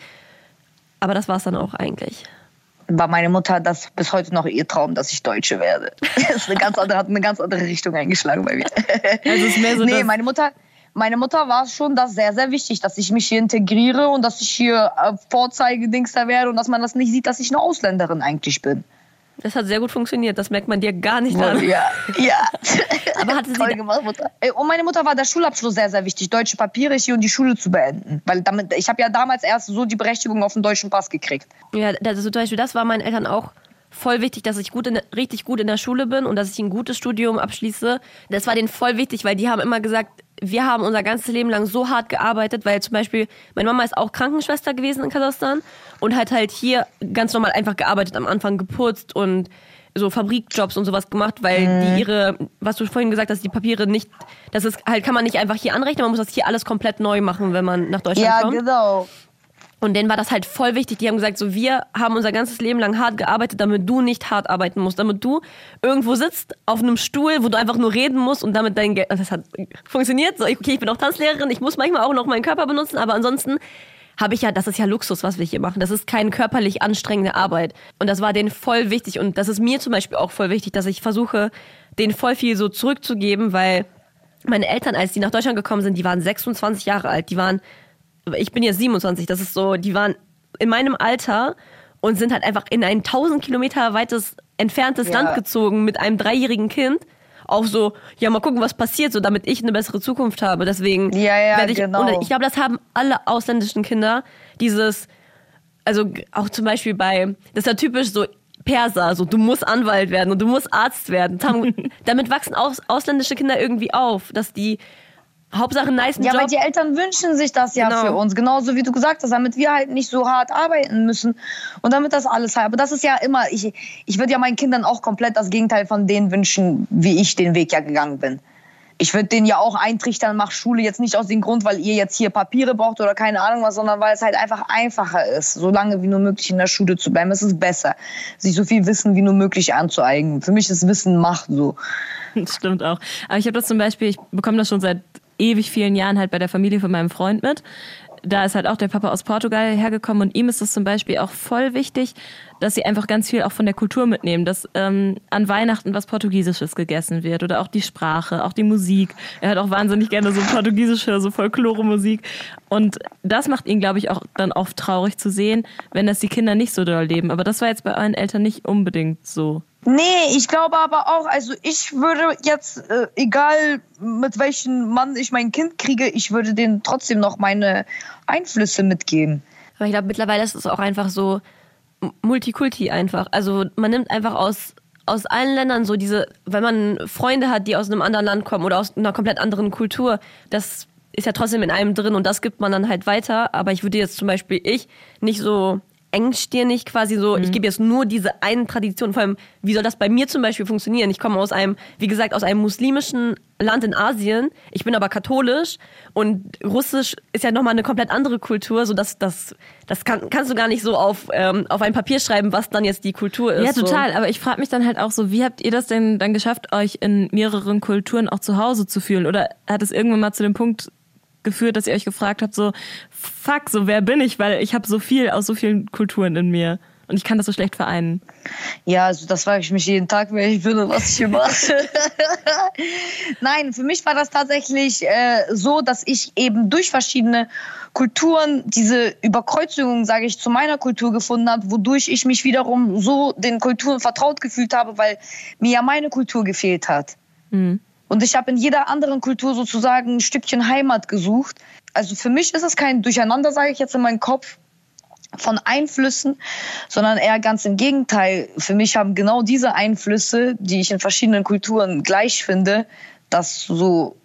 Aber das war es dann auch eigentlich. War meine Mutter das bis heute noch ihr Traum, dass ich Deutsche werde. Das ist eine ganz andere, hat eine ganz andere Richtung eingeschlagen bei mir. Also ist mehr so, nee, meine Mutter, meine Mutter war schon das sehr, sehr wichtig, dass ich mich hier integriere und dass ich hier äh, Vorzeigedings da werde und dass man das nicht sieht, dass ich eine Ausländerin eigentlich bin. Das hat sehr gut funktioniert, das merkt man dir gar nicht an. Ja, ja. Aber hatte sie Toll gemacht, Mutter. Und meine Mutter war der Schulabschluss sehr, sehr wichtig, deutsche Papiere hier und die Schule zu beenden. Weil damit, ich habe ja damals erst so die Berechtigung auf den deutschen Pass gekriegt. Ja, das, zum Beispiel, das war meinen Eltern auch voll wichtig, dass ich gut in, richtig gut in der Schule bin und dass ich ein gutes Studium abschließe. Das war denen voll wichtig, weil die haben immer gesagt, wir haben unser ganzes Leben lang so hart gearbeitet, weil zum Beispiel meine Mama ist auch Krankenschwester gewesen in Kasachstan und hat halt hier ganz normal einfach gearbeitet, am Anfang geputzt und so Fabrikjobs und sowas gemacht, weil die ihre, was du vorhin gesagt hast, die Papiere nicht, das ist halt, kann man nicht einfach hier anrechnen, man muss das hier alles komplett neu machen, wenn man nach Deutschland Ja, kommt. genau. Und denen war das halt voll wichtig. Die haben gesagt, so wir haben unser ganzes Leben lang hart gearbeitet, damit du nicht hart arbeiten musst, damit du irgendwo sitzt auf einem Stuhl, wo du einfach nur reden musst und damit dein Geld. Das hat funktioniert. So, okay, ich bin auch Tanzlehrerin, ich muss manchmal auch noch meinen Körper benutzen, aber ansonsten habe ich ja, das ist ja Luxus, was wir hier machen. Das ist keine körperlich anstrengende Arbeit. Und das war denen voll wichtig. Und das ist mir zum Beispiel auch voll wichtig, dass ich versuche, denen voll viel so zurückzugeben, weil meine Eltern, als die nach Deutschland gekommen sind, die waren 26 Jahre alt. Die waren, ich bin jetzt 27, das ist so, die waren in meinem Alter und sind halt einfach in ein 1000 Kilometer weites, entferntes Ja. Land gezogen mit einem dreijährigen Kind. Auch so, ja, mal gucken, was passiert, so damit ich eine bessere Zukunft habe. Deswegen Ja, ja, werde ich, genau. und ich glaube, das haben alle ausländischen Kinder, dieses, also auch zum Beispiel bei, das ist ja typisch so Perser, so du musst Anwalt werden und du musst Arzt werden. Damit wachsen aus, ausländische Kinder irgendwie auf, dass die Hauptsache einen nice Ja, Job. weil die Eltern wünschen sich das ja Genau. für uns. Genauso wie du gesagt hast, damit wir halt nicht so hart arbeiten müssen und damit das alles halt. Aber das ist ja immer, ich, ich würde ja meinen Kindern auch komplett das Gegenteil von denen wünschen, wie ich den Weg ja gegangen bin. Ich würde denen ja auch eintrichtern, mach Schule jetzt nicht aus dem Grund, weil ihr jetzt hier Papiere braucht oder keine Ahnung was, sondern weil es halt einfach einfacher ist, so lange wie nur möglich in der Schule zu bleiben. Es ist besser, sich so viel Wissen wie nur möglich anzueignen. Für mich ist Wissen Macht so. Das stimmt auch. Aber ich habe das zum Beispiel, ich bekomme das schon seit ewig vielen Jahren halt bei der Familie von meinem Freund mit. Da ist halt auch der Papa aus Portugal hergekommen und ihm ist es zum Beispiel auch voll wichtig, dass sie einfach ganz viel auch von der Kultur mitnehmen, dass ähm, an Weihnachten was Portugiesisches gegessen wird oder auch die Sprache, auch die Musik. Er hat auch wahnsinnig gerne so portugiesische, so Folklore-Musik. Und das macht ihn, glaube ich, auch dann oft traurig zu sehen, wenn das die Kinder nicht so doll leben. Aber das war jetzt bei euren Eltern nicht unbedingt so. Nee, ich glaube aber auch, also ich würde jetzt, äh, egal mit welchem Mann ich mein Kind kriege, ich würde denen trotzdem noch meine Einflüsse mitgeben. Aber ich glaube, mittlerweile ist es auch einfach so Multikulti einfach. Also man nimmt einfach aus, aus allen Ländern so diese, wenn man Freunde hat, die aus einem anderen Land kommen oder aus einer komplett anderen Kultur, das ist ja trotzdem in einem drin und das gibt man dann halt weiter. Aber ich würde jetzt zum Beispiel ich nicht so engstirnig quasi so, ich gebe jetzt nur diese eine Tradition. Vor allem, wie soll das bei mir zum Beispiel funktionieren? Ich komme aus einem, wie gesagt, aus einem muslimischen Land in Asien. Ich bin aber katholisch und Russisch ist ja nochmal eine komplett andere Kultur, so dass das, das kann, kannst du gar nicht so auf, ähm, auf ein Papier schreiben, was dann jetzt die Kultur ist. Ja, so. total. Aber ich frage mich dann halt auch so, wie habt ihr das denn dann geschafft, euch in mehreren Kulturen auch zu Hause zu fühlen? Oder hat es irgendwann mal zu dem Punkt geführt, dass ihr euch gefragt habt, so, fuck, so wer bin ich? Weil ich habe so viel aus so vielen Kulturen in mir. Und ich kann das so schlecht vereinen. Ja, also das frage ich mich jeden Tag, wer ich bin und was ich hier mache. Nein, für mich war das tatsächlich äh, so, dass ich eben durch verschiedene Kulturen diese Überkreuzung, sage ich, zu meiner Kultur gefunden habe, wodurch ich mich wiederum so den Kulturen vertraut gefühlt habe, weil mir ja meine Kultur gefehlt hat. Und ich habe in jeder anderen Kultur sozusagen ein Stückchen Heimat gesucht. also für mich ist es kein Durcheinander, sage ich jetzt in meinem Kopf von Einflüssen, sondern eher ganz im Gegenteil. Für mich haben genau diese Einflüsse, die ich in verschiedenen Kulturen gleich finde, das so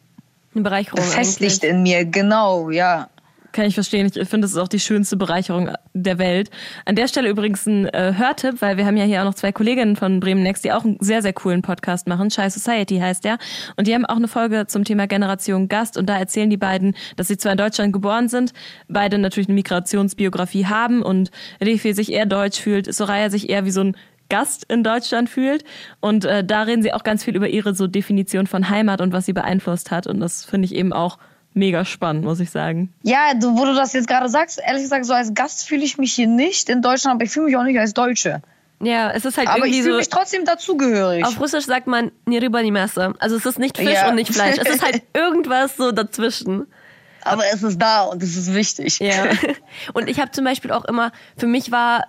befestigt eigentlich. in mir. Genau, ja. Kann ich verstehen. Ich finde, das ist auch die schönste Bereicherung der Welt. An der Stelle übrigens ein äh, Hörtipp, weil wir haben ja hier auch noch zwei Kolleginnen von Bremen Next, die auch einen sehr, sehr coolen Podcast machen. Shy Society heißt der. Und die haben auch eine Folge zum Thema Generation Gast. Und da erzählen die beiden, dass sie zwar in Deutschland geboren sind, beide natürlich eine Migrationsbiografie haben und Refi sich eher deutsch fühlt, Soraya sich eher wie so ein Gast in Deutschland fühlt. Und äh, da reden sie auch ganz viel über ihre so Definition von Heimat und was sie beeinflusst hat. Und das finde ich eben auch mega spannend, muss ich sagen. Ja, du, wo du das jetzt gerade sagst, ehrlich gesagt, so als Gast fühle ich mich hier nicht in Deutschland, aber ich fühle mich auch nicht als Deutsche. Ja, es ist halt Aber ich irgendwie fühle so. mich trotzdem dazugehörig. Auf Russisch sagt man nie rüber, nie Messer. Also es ist nicht Fisch Ja. und nicht Fleisch. Es ist halt irgendwas so dazwischen. Aber es ist da und es ist wichtig. Ja. Und ich habe zum Beispiel auch immer, für mich war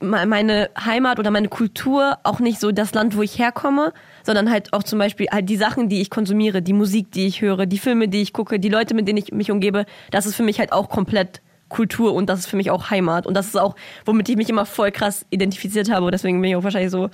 me- meine Heimat oder meine Kultur auch nicht so das Land, wo ich herkomme, sondern halt auch zum Beispiel halt die Sachen, die ich konsumiere, die Musik, die ich höre, die Filme, die ich gucke, die Leute, mit denen ich mich umgebe. Das ist für mich halt auch komplett Kultur und das ist für mich auch Heimat. Und das ist auch, womit ich mich immer voll krass identifiziert habe. Und deswegen bin ich auch wahrscheinlich so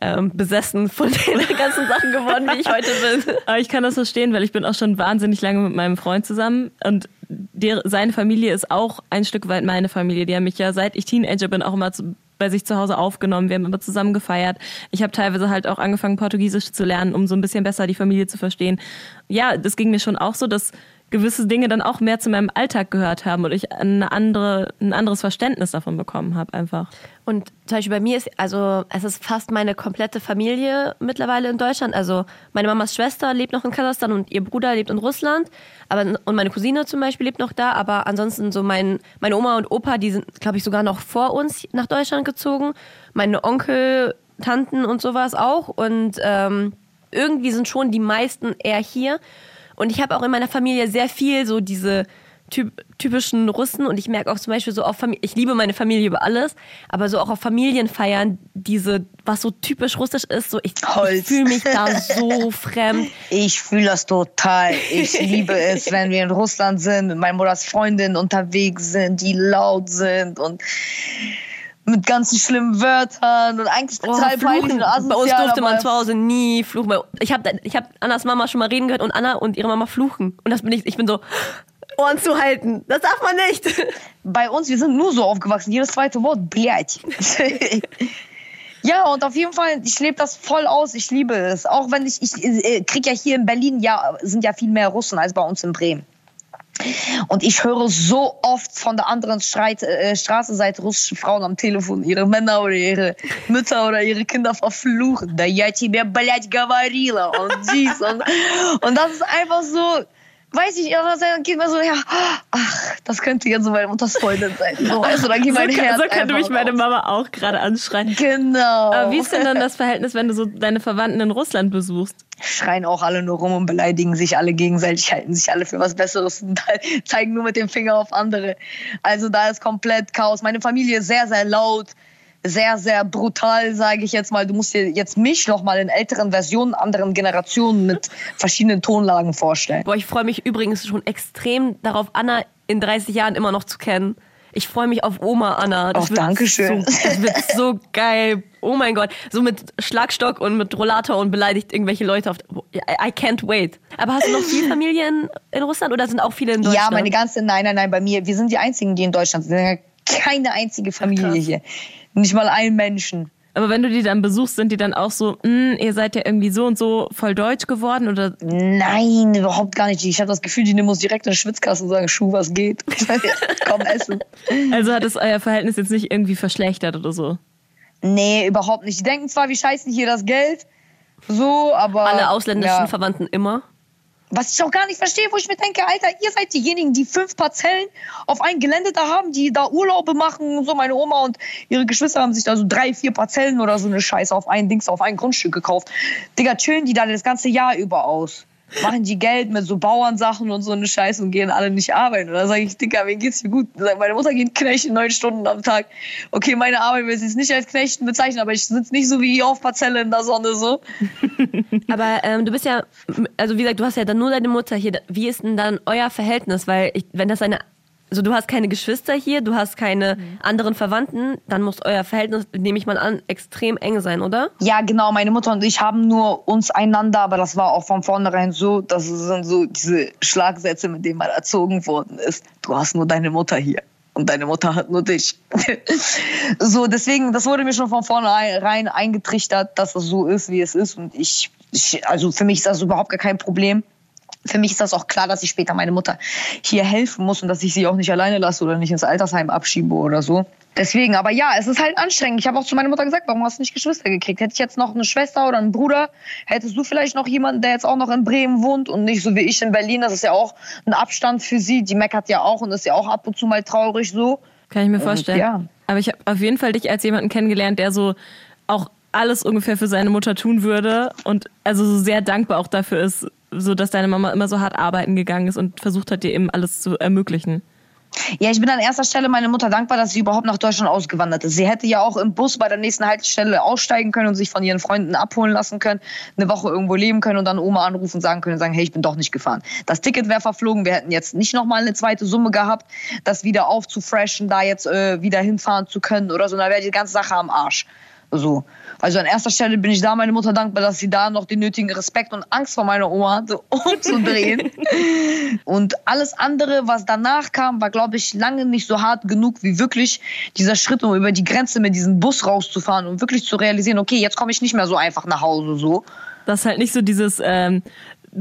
ähm, besessen von den ganzen Sachen geworden, wie ich heute bin. Aber ich kann das verstehen, weil ich bin auch schon wahnsinnig lange mit meinem Freund zusammen und der, seine Familie ist auch ein Stück weit meine Familie. Die haben mich ja seit ich Teenager bin auch immer zu, bei sich zu Hause aufgenommen. Wir haben immer zusammen gefeiert. Ich habe teilweise halt auch angefangen, Portugiesisch zu lernen, um so ein bisschen besser die Familie zu verstehen. Ja, das ging mir schon auch so, dass gewisse Dinge dann auch mehr zu meinem Alltag gehört haben und ich eine andere, ein anderes Verständnis davon bekommen habe einfach. Und zum Beispiel bei mir ist, also es ist fast meine komplette Familie mittlerweile in Deutschland. Also meine Mamas Schwester lebt noch in Kasachstan und ihr Bruder lebt in Russland. Aber, und meine Cousine zum Beispiel lebt noch da. Aber ansonsten so mein, meine Oma und Opa, die sind, glaube ich, sogar noch vor uns nach Deutschland gezogen. Meine Onkel, Tanten und sowas auch. Und ähm, irgendwie sind schon die meisten eher hier. Und ich habe auch in meiner Familie sehr viel so diese typ typischen Russen und ich merke auch zum Beispiel so auf Familie, ich liebe meine Familie über alles, aber so auch auf Familienfeiern, diese, was so typisch russisch ist, so ich, ich fühle mich da so fremd. Ich fühle das total. Ich liebe es, wenn wir in Russland sind, mit meiner Mutters Freundin unterwegs sind, die laut sind und mit ganzen schlimmen Wörtern und eigentlich Oh, total peinlich fluchen. und Bei uns asozial, durfte man aber- zu Hause nie fluchen. Ich habe ich hab Annas Mama schon mal reden gehört und Anna und ihre Mama fluchen. Und das bin ich, ich bin so, Ohren zu halten. Das darf man nicht. Bei uns, wir sind nur so aufgewachsen. Jedes zweite Wort, blять. Ja, und auf jeden Fall, ich lebe das voll aus. Ich liebe es. Auch wenn ich, ich äh, krieg ja hier in Berlin, ja, sind ja viel mehr Russen als bei uns in Bremen. Und ich höre so oft von der anderen Streit, äh, Straßenseite russische Frauen am Telefon ihre Männer oder ihre Mütter oder ihre Kinder verfluchen. Da я тебе, блядь, говорила. Und dies und, und das ist einfach so, weiß ich, dann geht mir so, ja, ach, das könnte jetzt so meine Mutters Freundin sein. So, du, dann geht So, mein kann- Herz so könnte mich meine. Mama auch gerade anschreien. Genau. Aber wie ist denn dann das Verhältnis, wenn du so deine Verwandten in Russland besuchst? schreien auch alle nur rum und beleidigen sich alle gegenseitig, halten sich alle für was Besseres und zeigen nur mit dem Finger auf andere. Also da ist komplett Chaos. Meine Familie ist sehr, sehr laut, sehr, sehr brutal, sage ich jetzt mal. Du musst dir jetzt mich noch mal in älteren Versionen, anderen Generationen mit verschiedenen Tonlagen vorstellen. Boah, ich freue mich übrigens schon extrem darauf, Anna in 30 Jahren immer noch zu kennen. Ich freue mich auf Oma Anna. Das Oh, wird Dankeschön. So, das wird so geil. Oh mein Gott. So mit Schlagstock und mit Rollator und beleidigt irgendwelche Leute. Auf, I, I can't wait. Aber hast du noch viel Familie in, in Russland oder sind auch viele in Deutschland? Ja, meine ganze, nein, nein, nein, bei mir, wir sind die Einzigen, die in Deutschland sind. Keine einzige Familie krass. hier. Nicht mal ein Menschen. Aber wenn du die dann besuchst, sind die dann auch so, "Mm, ihr seid ja irgendwie so und so voll deutsch geworden oder Nein, überhaupt gar nicht. Ich habe das Gefühl, die nehmen uns direkt in den Schwitzkasten und sagen, Schuh, was geht? Komm, essen. also hat es euer Verhältnis jetzt nicht irgendwie verschlechtert oder so? Nee, überhaupt nicht. Die denken zwar, wir scheißen hier das Geld, so, aber... Alle ausländischen ja. Verwandten immer. Was ich auch gar nicht verstehe, wo ich mir denke, Alter, ihr seid diejenigen, die fünf Parzellen auf ein Gelände da haben, die da Urlaube machen. und So, meine Oma und ihre Geschwister haben sich da so drei, vier Parzellen oder so eine Scheiße auf ein Dings, auf ein Grundstück gekauft. Digga, chillen die da das ganze Jahr über aus. Machen die Geld mit so Bauernsachen und so eine Scheiße und gehen alle nicht arbeiten. Und dann sage ich, Dicker, wem geht's dir gut? Meine Mutter geht Knechten neun Stunden am Tag. Okay, meine Arbeit will ich jetzt nicht als Knechten bezeichnen, aber ich sitze nicht so wie ihr auf Parzelle in der Sonne so. aber ähm, du bist ja, also wie gesagt, du hast ja dann nur deine Mutter hier. Wie ist denn dann euer Verhältnis? Weil ich, wenn das eine also du hast keine Geschwister hier, du hast keine mhm. anderen Verwandten, dann muss euer Verhältnis, nehme ich mal an, extrem eng sein, oder? Ja, genau. Meine Mutter und ich haben nur uns einander, aber das war auch von vornherein so, das sind so diese Schlagsätze, mit denen man erzogen worden ist. Du hast nur deine Mutter hier und deine Mutter hat nur dich. so, deswegen, das wurde mir schon von vornherein eingetrichtert, dass es so ist, wie es ist. Und ich, ich also für mich ist das überhaupt gar kein Problem für mich ist das auch klar, dass ich später meine Mutter hier helfen muss und dass ich sie auch nicht alleine lasse oder nicht ins Altersheim abschiebe oder so. Deswegen, aber ja, es ist halt anstrengend. Ich habe auch zu meiner Mutter gesagt, warum hast du nicht Geschwister gekriegt? Hätte ich jetzt noch eine Schwester oder einen Bruder, hättest du vielleicht noch jemanden, der jetzt auch noch in Bremen wohnt und nicht so wie ich in Berlin. Das ist ja auch ein Abstand für sie. Die meckert ja auch und ist ja auch ab und zu mal traurig so. Kann ich mir vorstellen. Und, ja. Aber ich habe auf jeden Fall dich als jemanden kennengelernt, der so auch alles ungefähr für seine Mutter tun würde und also so sehr dankbar auch dafür ist, so dass deine Mama immer so hart arbeiten gegangen ist und versucht hat, dir eben alles zu ermöglichen? Ja, ich bin an erster Stelle meiner Mutter dankbar, dass sie überhaupt nach Deutschland ausgewandert ist. Sie hätte ja auch im Bus bei der nächsten Haltestelle aussteigen können und sich von ihren Freunden abholen lassen können, eine Woche irgendwo leben können und dann Oma anrufen und sagen können, sagen, hey, ich bin doch nicht gefahren. Das Ticket wäre verflogen. Wir hätten jetzt nicht nochmal eine zweite Summe gehabt, das wieder aufzufreshen, da jetzt äh, wieder hinfahren zu können oder so. Da wäre die ganze Sache am Arsch. So. Also an erster Stelle bin ich da meine Mutter dankbar, dass sie da noch den nötigen Respekt und Angst vor meiner Oma hatte, umzudrehen. und alles andere, was danach kam, war, glaube ich, lange nicht so hart genug wie wirklich dieser Schritt, um über die Grenze mit diesem Bus rauszufahren und wirklich zu realisieren, okay, jetzt komme ich nicht mehr so einfach nach Hause so. Das ist halt nicht so dieses ähm,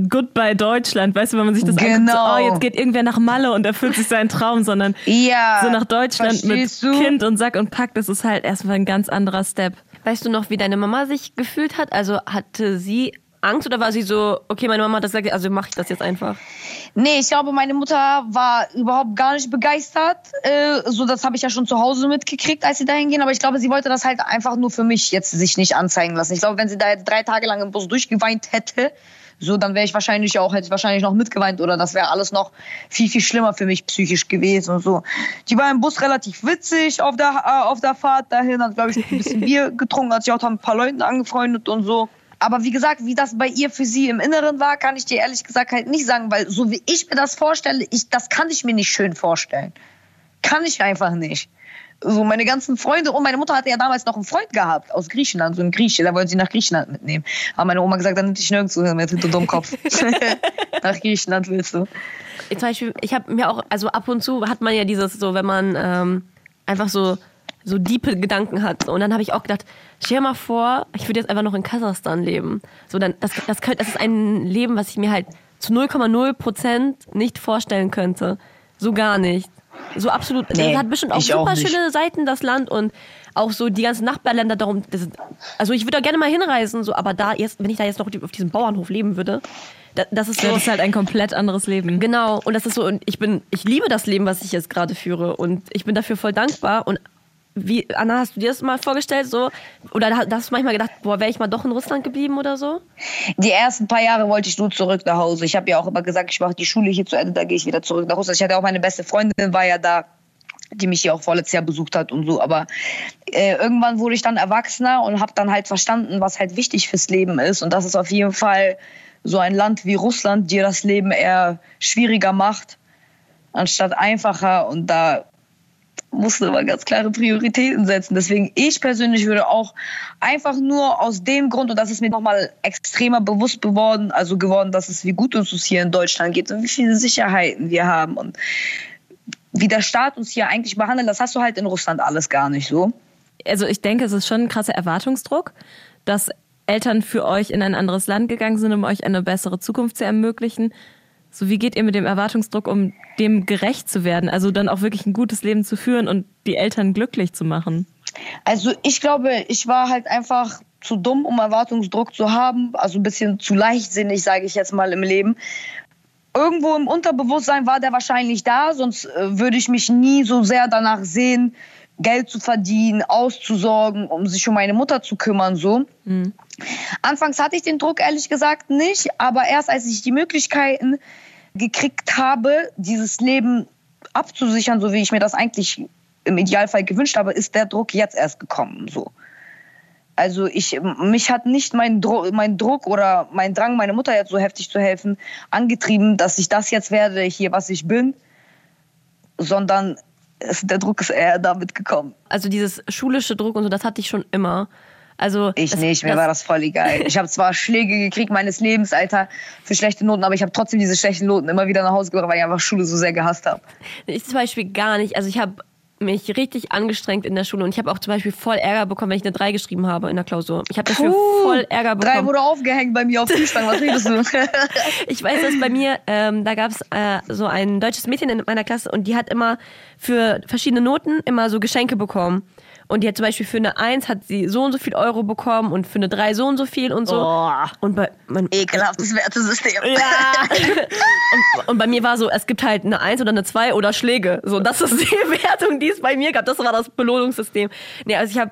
Goodbye Deutschland, weißt du, wenn man sich das genau. anguckt, so, oh, jetzt geht irgendwer nach Malle und erfüllt sich seinen Traum, sondern ja, so nach Deutschland mit du? Kind und Sack und Pack, das ist halt erstmal ein ganz anderer Step. Weißt du noch, wie deine Mama sich gefühlt hat? Also hatte sie Angst oder war sie so, okay, meine Mama hat das gesagt, also mache ich das jetzt einfach? Nee, ich glaube, meine Mutter war überhaupt gar nicht begeistert. Äh, so, das habe ich ja schon zu Hause mitgekriegt, als sie dahin gehen. Aber ich glaube, sie wollte das halt einfach nur für mich jetzt sich nicht anzeigen lassen. Ich glaube, wenn sie da jetzt drei Tage lang im Bus durchgeweint hätte, so, dann wäre ich wahrscheinlich auch, hätte ich wahrscheinlich noch mitgeweint oder das wäre alles noch viel, viel schlimmer für mich psychisch gewesen und so. Die war im Bus relativ witzig auf der, äh, auf der Fahrt dahin, hat, glaube ich, ein bisschen Bier getrunken, hat sich auch ein paar Leuten angefreundet und so. Aber wie gesagt, wie das bei ihr für sie im Inneren war, kann ich dir ehrlich gesagt halt nicht sagen, weil so wie ich mir das vorstelle, ich, das kann ich mir nicht schön vorstellen. Kann ich einfach nicht so meine ganzen Freunde und meine Mutter hatte ja damals noch einen Freund gehabt aus Griechenland, so ein Grieche, da wollte sie nach Griechenland mitnehmen. Aber meine Oma gesagt, dann nimmt dich nirgends mit, du Dummkopf. nach Griechenland willst du. Zum Beispiel, ich habe mir auch, also ab und zu hat man ja dieses so, wenn man ähm, einfach so so diepe Gedanken hat. Und dann habe ich auch gedacht, stell dir mal vor, ich würde jetzt einfach noch in Kasachstan leben. So, dann, das, das, könnte, das ist ein Leben, was ich mir halt zu 0,0 Prozent nicht vorstellen könnte. So gar nicht. So absolut. Nee, das hat bestimmt auch super auch schöne Seiten, das Land und auch so die ganzen Nachbarländer darum. Das, also ich würde da gerne mal hinreisen, so, aber da jetzt, wenn ich da jetzt noch auf diesem Bauernhof leben würde, das, das ist so. Das ist halt ein komplett anderes Leben. Genau. Und das ist so, und ich bin, ich liebe das Leben, was ich jetzt gerade führe und ich bin dafür voll dankbar und wie, Anna, hast du dir das mal vorgestellt? So? Oder hast du manchmal gedacht, boah, wäre ich mal doch in Russland geblieben oder so? Die ersten paar Jahre wollte ich nur zurück nach Hause. Ich habe ja auch immer gesagt, ich mache die Schule hier zu Ende, da gehe ich wieder zurück nach Russland. Ich hatte auch meine beste Freundin, war ja da, die mich hier auch vorletztes Jahr besucht hat und so. Aber äh, irgendwann wurde ich dann erwachsener und habe dann halt verstanden, was halt wichtig fürs Leben ist. Und das ist auf jeden Fall so ein Land wie Russland dir das Leben eher schwieriger macht, anstatt einfacher. Und da musste aber ganz klare Prioritäten setzen. Deswegen, ich persönlich würde auch einfach nur aus dem Grund, und das ist mir nochmal extremer bewusst geworden, also geworden, dass es wie gut uns hier in Deutschland geht und wie viele Sicherheiten wir haben und wie der Staat uns hier eigentlich behandelt, das hast du halt in Russland alles gar nicht so. Also ich denke, es ist schon ein krasser Erwartungsdruck, dass Eltern für euch in ein anderes Land gegangen sind, um euch eine bessere Zukunft zu ermöglichen. So, wie geht ihr mit dem Erwartungsdruck um, dem gerecht zu werden? Also dann auch wirklich ein gutes Leben zu führen und die Eltern glücklich zu machen? Also ich glaube, ich war halt einfach zu dumm, um Erwartungsdruck zu haben. Also ein bisschen zu leichtsinnig, sage ich jetzt mal im Leben. Irgendwo im Unterbewusstsein war der wahrscheinlich da, sonst äh, würde ich mich nie so sehr danach sehen, Geld zu verdienen, auszusorgen, um sich um meine Mutter zu kümmern, so. Mhm. Anfangs hatte ich den Druck ehrlich gesagt nicht, aber erst als ich die Möglichkeiten gekriegt habe, dieses Leben abzusichern, so wie ich mir das eigentlich im Idealfall gewünscht habe, ist der Druck jetzt erst gekommen, so. Also ich, mich hat nicht mein, Dro mein Druck oder mein Drang, meine Mutter jetzt so heftig zu helfen, angetrieben, dass ich das jetzt werde, hier, was ich bin, sondern der Druck ist eher damit gekommen. Also dieses schulische Druck und so, das hatte ich schon immer. Also ich das, nicht, mir das war das voll egal. Ich habe zwar Schläge gekriegt meines Lebens, Alter, für schlechte Noten, aber ich habe trotzdem diese schlechten Noten immer wieder nach Hause gebracht, weil ich einfach Schule so sehr gehasst habe. Ich zum Beispiel gar nicht. Also ich habe mich richtig angestrengt in der Schule und ich habe auch zum Beispiel voll Ärger bekommen, wenn ich eine 3 geschrieben habe in der Klausur. Ich habe dafür Puh, voll Ärger bekommen. 3 wurde aufgehängt bei mir auf Tischstangen, was redest du? ich weiß, dass bei mir, ähm, da gab es äh, so ein deutsches Mädchen in meiner Klasse und die hat immer für verschiedene Noten immer so Geschenke bekommen. Und die hat zum Beispiel für eine 1 hat sie so und so viel Euro bekommen und für eine 3 so und so viel und so. Oh, und bei, mein, Ekelhaftes Wertesystem. Ja. und, und, bei mir war so, es gibt halt eine 1 oder eine 2 oder Schläge. So, das ist die Wertung, die es bei mir gab. Das war das Belohnungssystem. Nee, also ich habe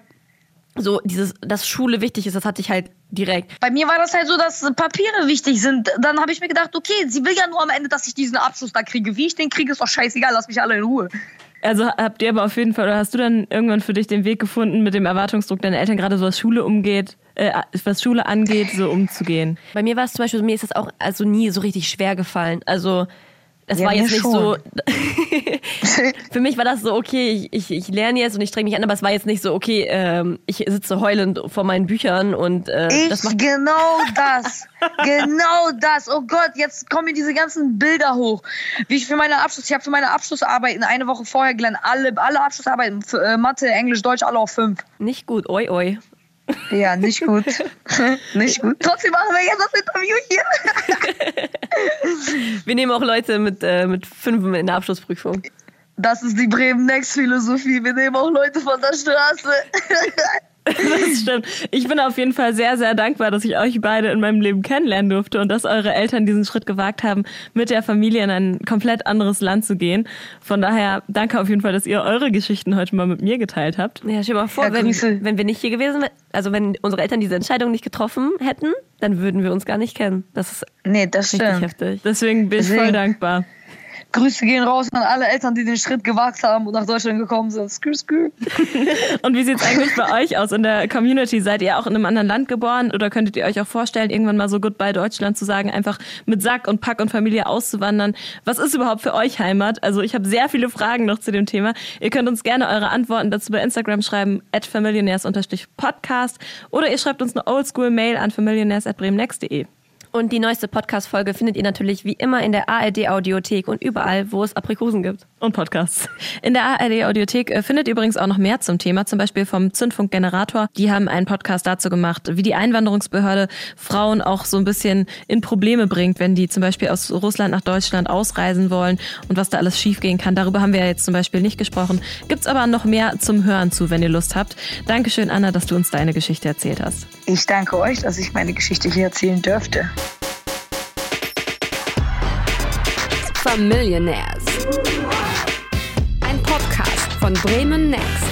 so dieses, dass Schule wichtig ist, das hatte ich halt direkt. Bei mir war das halt so, dass Papiere wichtig sind. Dann habe ich mir gedacht, okay, sie will ja nur am Ende, dass ich diesen Abschluss da kriege. Wie ich den kriege, ist doch scheißegal, lass mich alle in Ruhe. Also habt ihr aber auf jeden Fall, oder hast du dann irgendwann für dich den Weg gefunden, mit dem Erwartungsdruck deiner Eltern gerade so was Schule umgeht, äh, was Schule angeht, so umzugehen? Bei mir war es zum Beispiel, mir ist das auch also nie so richtig schwer gefallen. Also es ja, war jetzt nicht schon. so. für mich war das so, okay, ich, ich, ich lerne jetzt und ich streng mich an, aber es war jetzt nicht so, okay, ähm, ich sitze heulend vor meinen Büchern und äh, ich, das macht genau das. genau das. Oh Gott, jetzt kommen mir diese ganzen Bilder hoch. Wie ich für meine Abschluss, ich habe für meine Abschlussarbeiten eine Woche vorher gelernt, alle, alle Abschlussarbeiten, für, äh, Mathe, Englisch, Deutsch, alle auf fünf. Nicht gut, oi, oi. Ja, nicht gut. nicht gut. Trotzdem machen wir jetzt das Interview hier. wir nehmen auch Leute mit, äh, mit fünf in der Abschlussprüfung. Das ist die Bremen Next Philosophie. Wir nehmen auch Leute von der Straße. Das stimmt. Ich bin auf jeden Fall sehr, sehr dankbar, dass ich euch beide in meinem Leben kennenlernen durfte und dass eure Eltern diesen Schritt gewagt haben, mit der Familie in ein komplett anderes Land zu gehen. Von daher danke auf jeden Fall, dass ihr eure Geschichten heute mal mit mir geteilt habt. Ja, stell dir mal vor, ja, wenn, wenn wir nicht hier gewesen wären, also wenn unsere Eltern diese Entscheidung nicht getroffen hätten, dann würden wir uns gar nicht kennen. Das ist nee, das richtig stimmt. heftig. Deswegen bin ich voll dankbar. Grüße gehen raus an alle Eltern, die den Schritt gewagt haben und nach Deutschland gekommen sind. Skür, skür. und wie sieht es eigentlich bei euch aus in der Community? Seid ihr auch in einem anderen Land geboren oder könntet ihr euch auch vorstellen, irgendwann mal so Goodbye Deutschland zu sagen, einfach mit Sack und Pack und Familie auszuwandern? Was ist überhaupt für euch Heimat? Also ich habe sehr viele Fragen noch zu dem Thema. Ihr könnt uns gerne eure Antworten dazu bei Instagram schreiben, at familionärs-podcast oder ihr schreibt uns eine Oldschool-Mail an familionärs.bremennext.de. Und die neueste Podcast-Folge findet ihr natürlich wie immer in der ARD-Audiothek und überall, wo es Aprikosen gibt. Und Podcasts. In der ARD-Audiothek äh, findet ihr übrigens auch noch mehr zum Thema, zum Beispiel vom Zündfunkgenerator. Die haben einen Podcast dazu gemacht, wie die Einwanderungsbehörde Frauen auch so ein bisschen in Probleme bringt, wenn die zum Beispiel aus Russland nach Deutschland ausreisen wollen und was da alles schiefgehen kann. Darüber haben wir ja jetzt zum Beispiel nicht gesprochen. Gibt's aber noch mehr zum Hören zu, wenn ihr Lust habt. Dankeschön, Anna, dass du uns deine Geschichte erzählt hast. Ich danke euch, dass ich meine Geschichte hier erzählen dürfte. Familionaires. Ein Podcast von Bremen Next.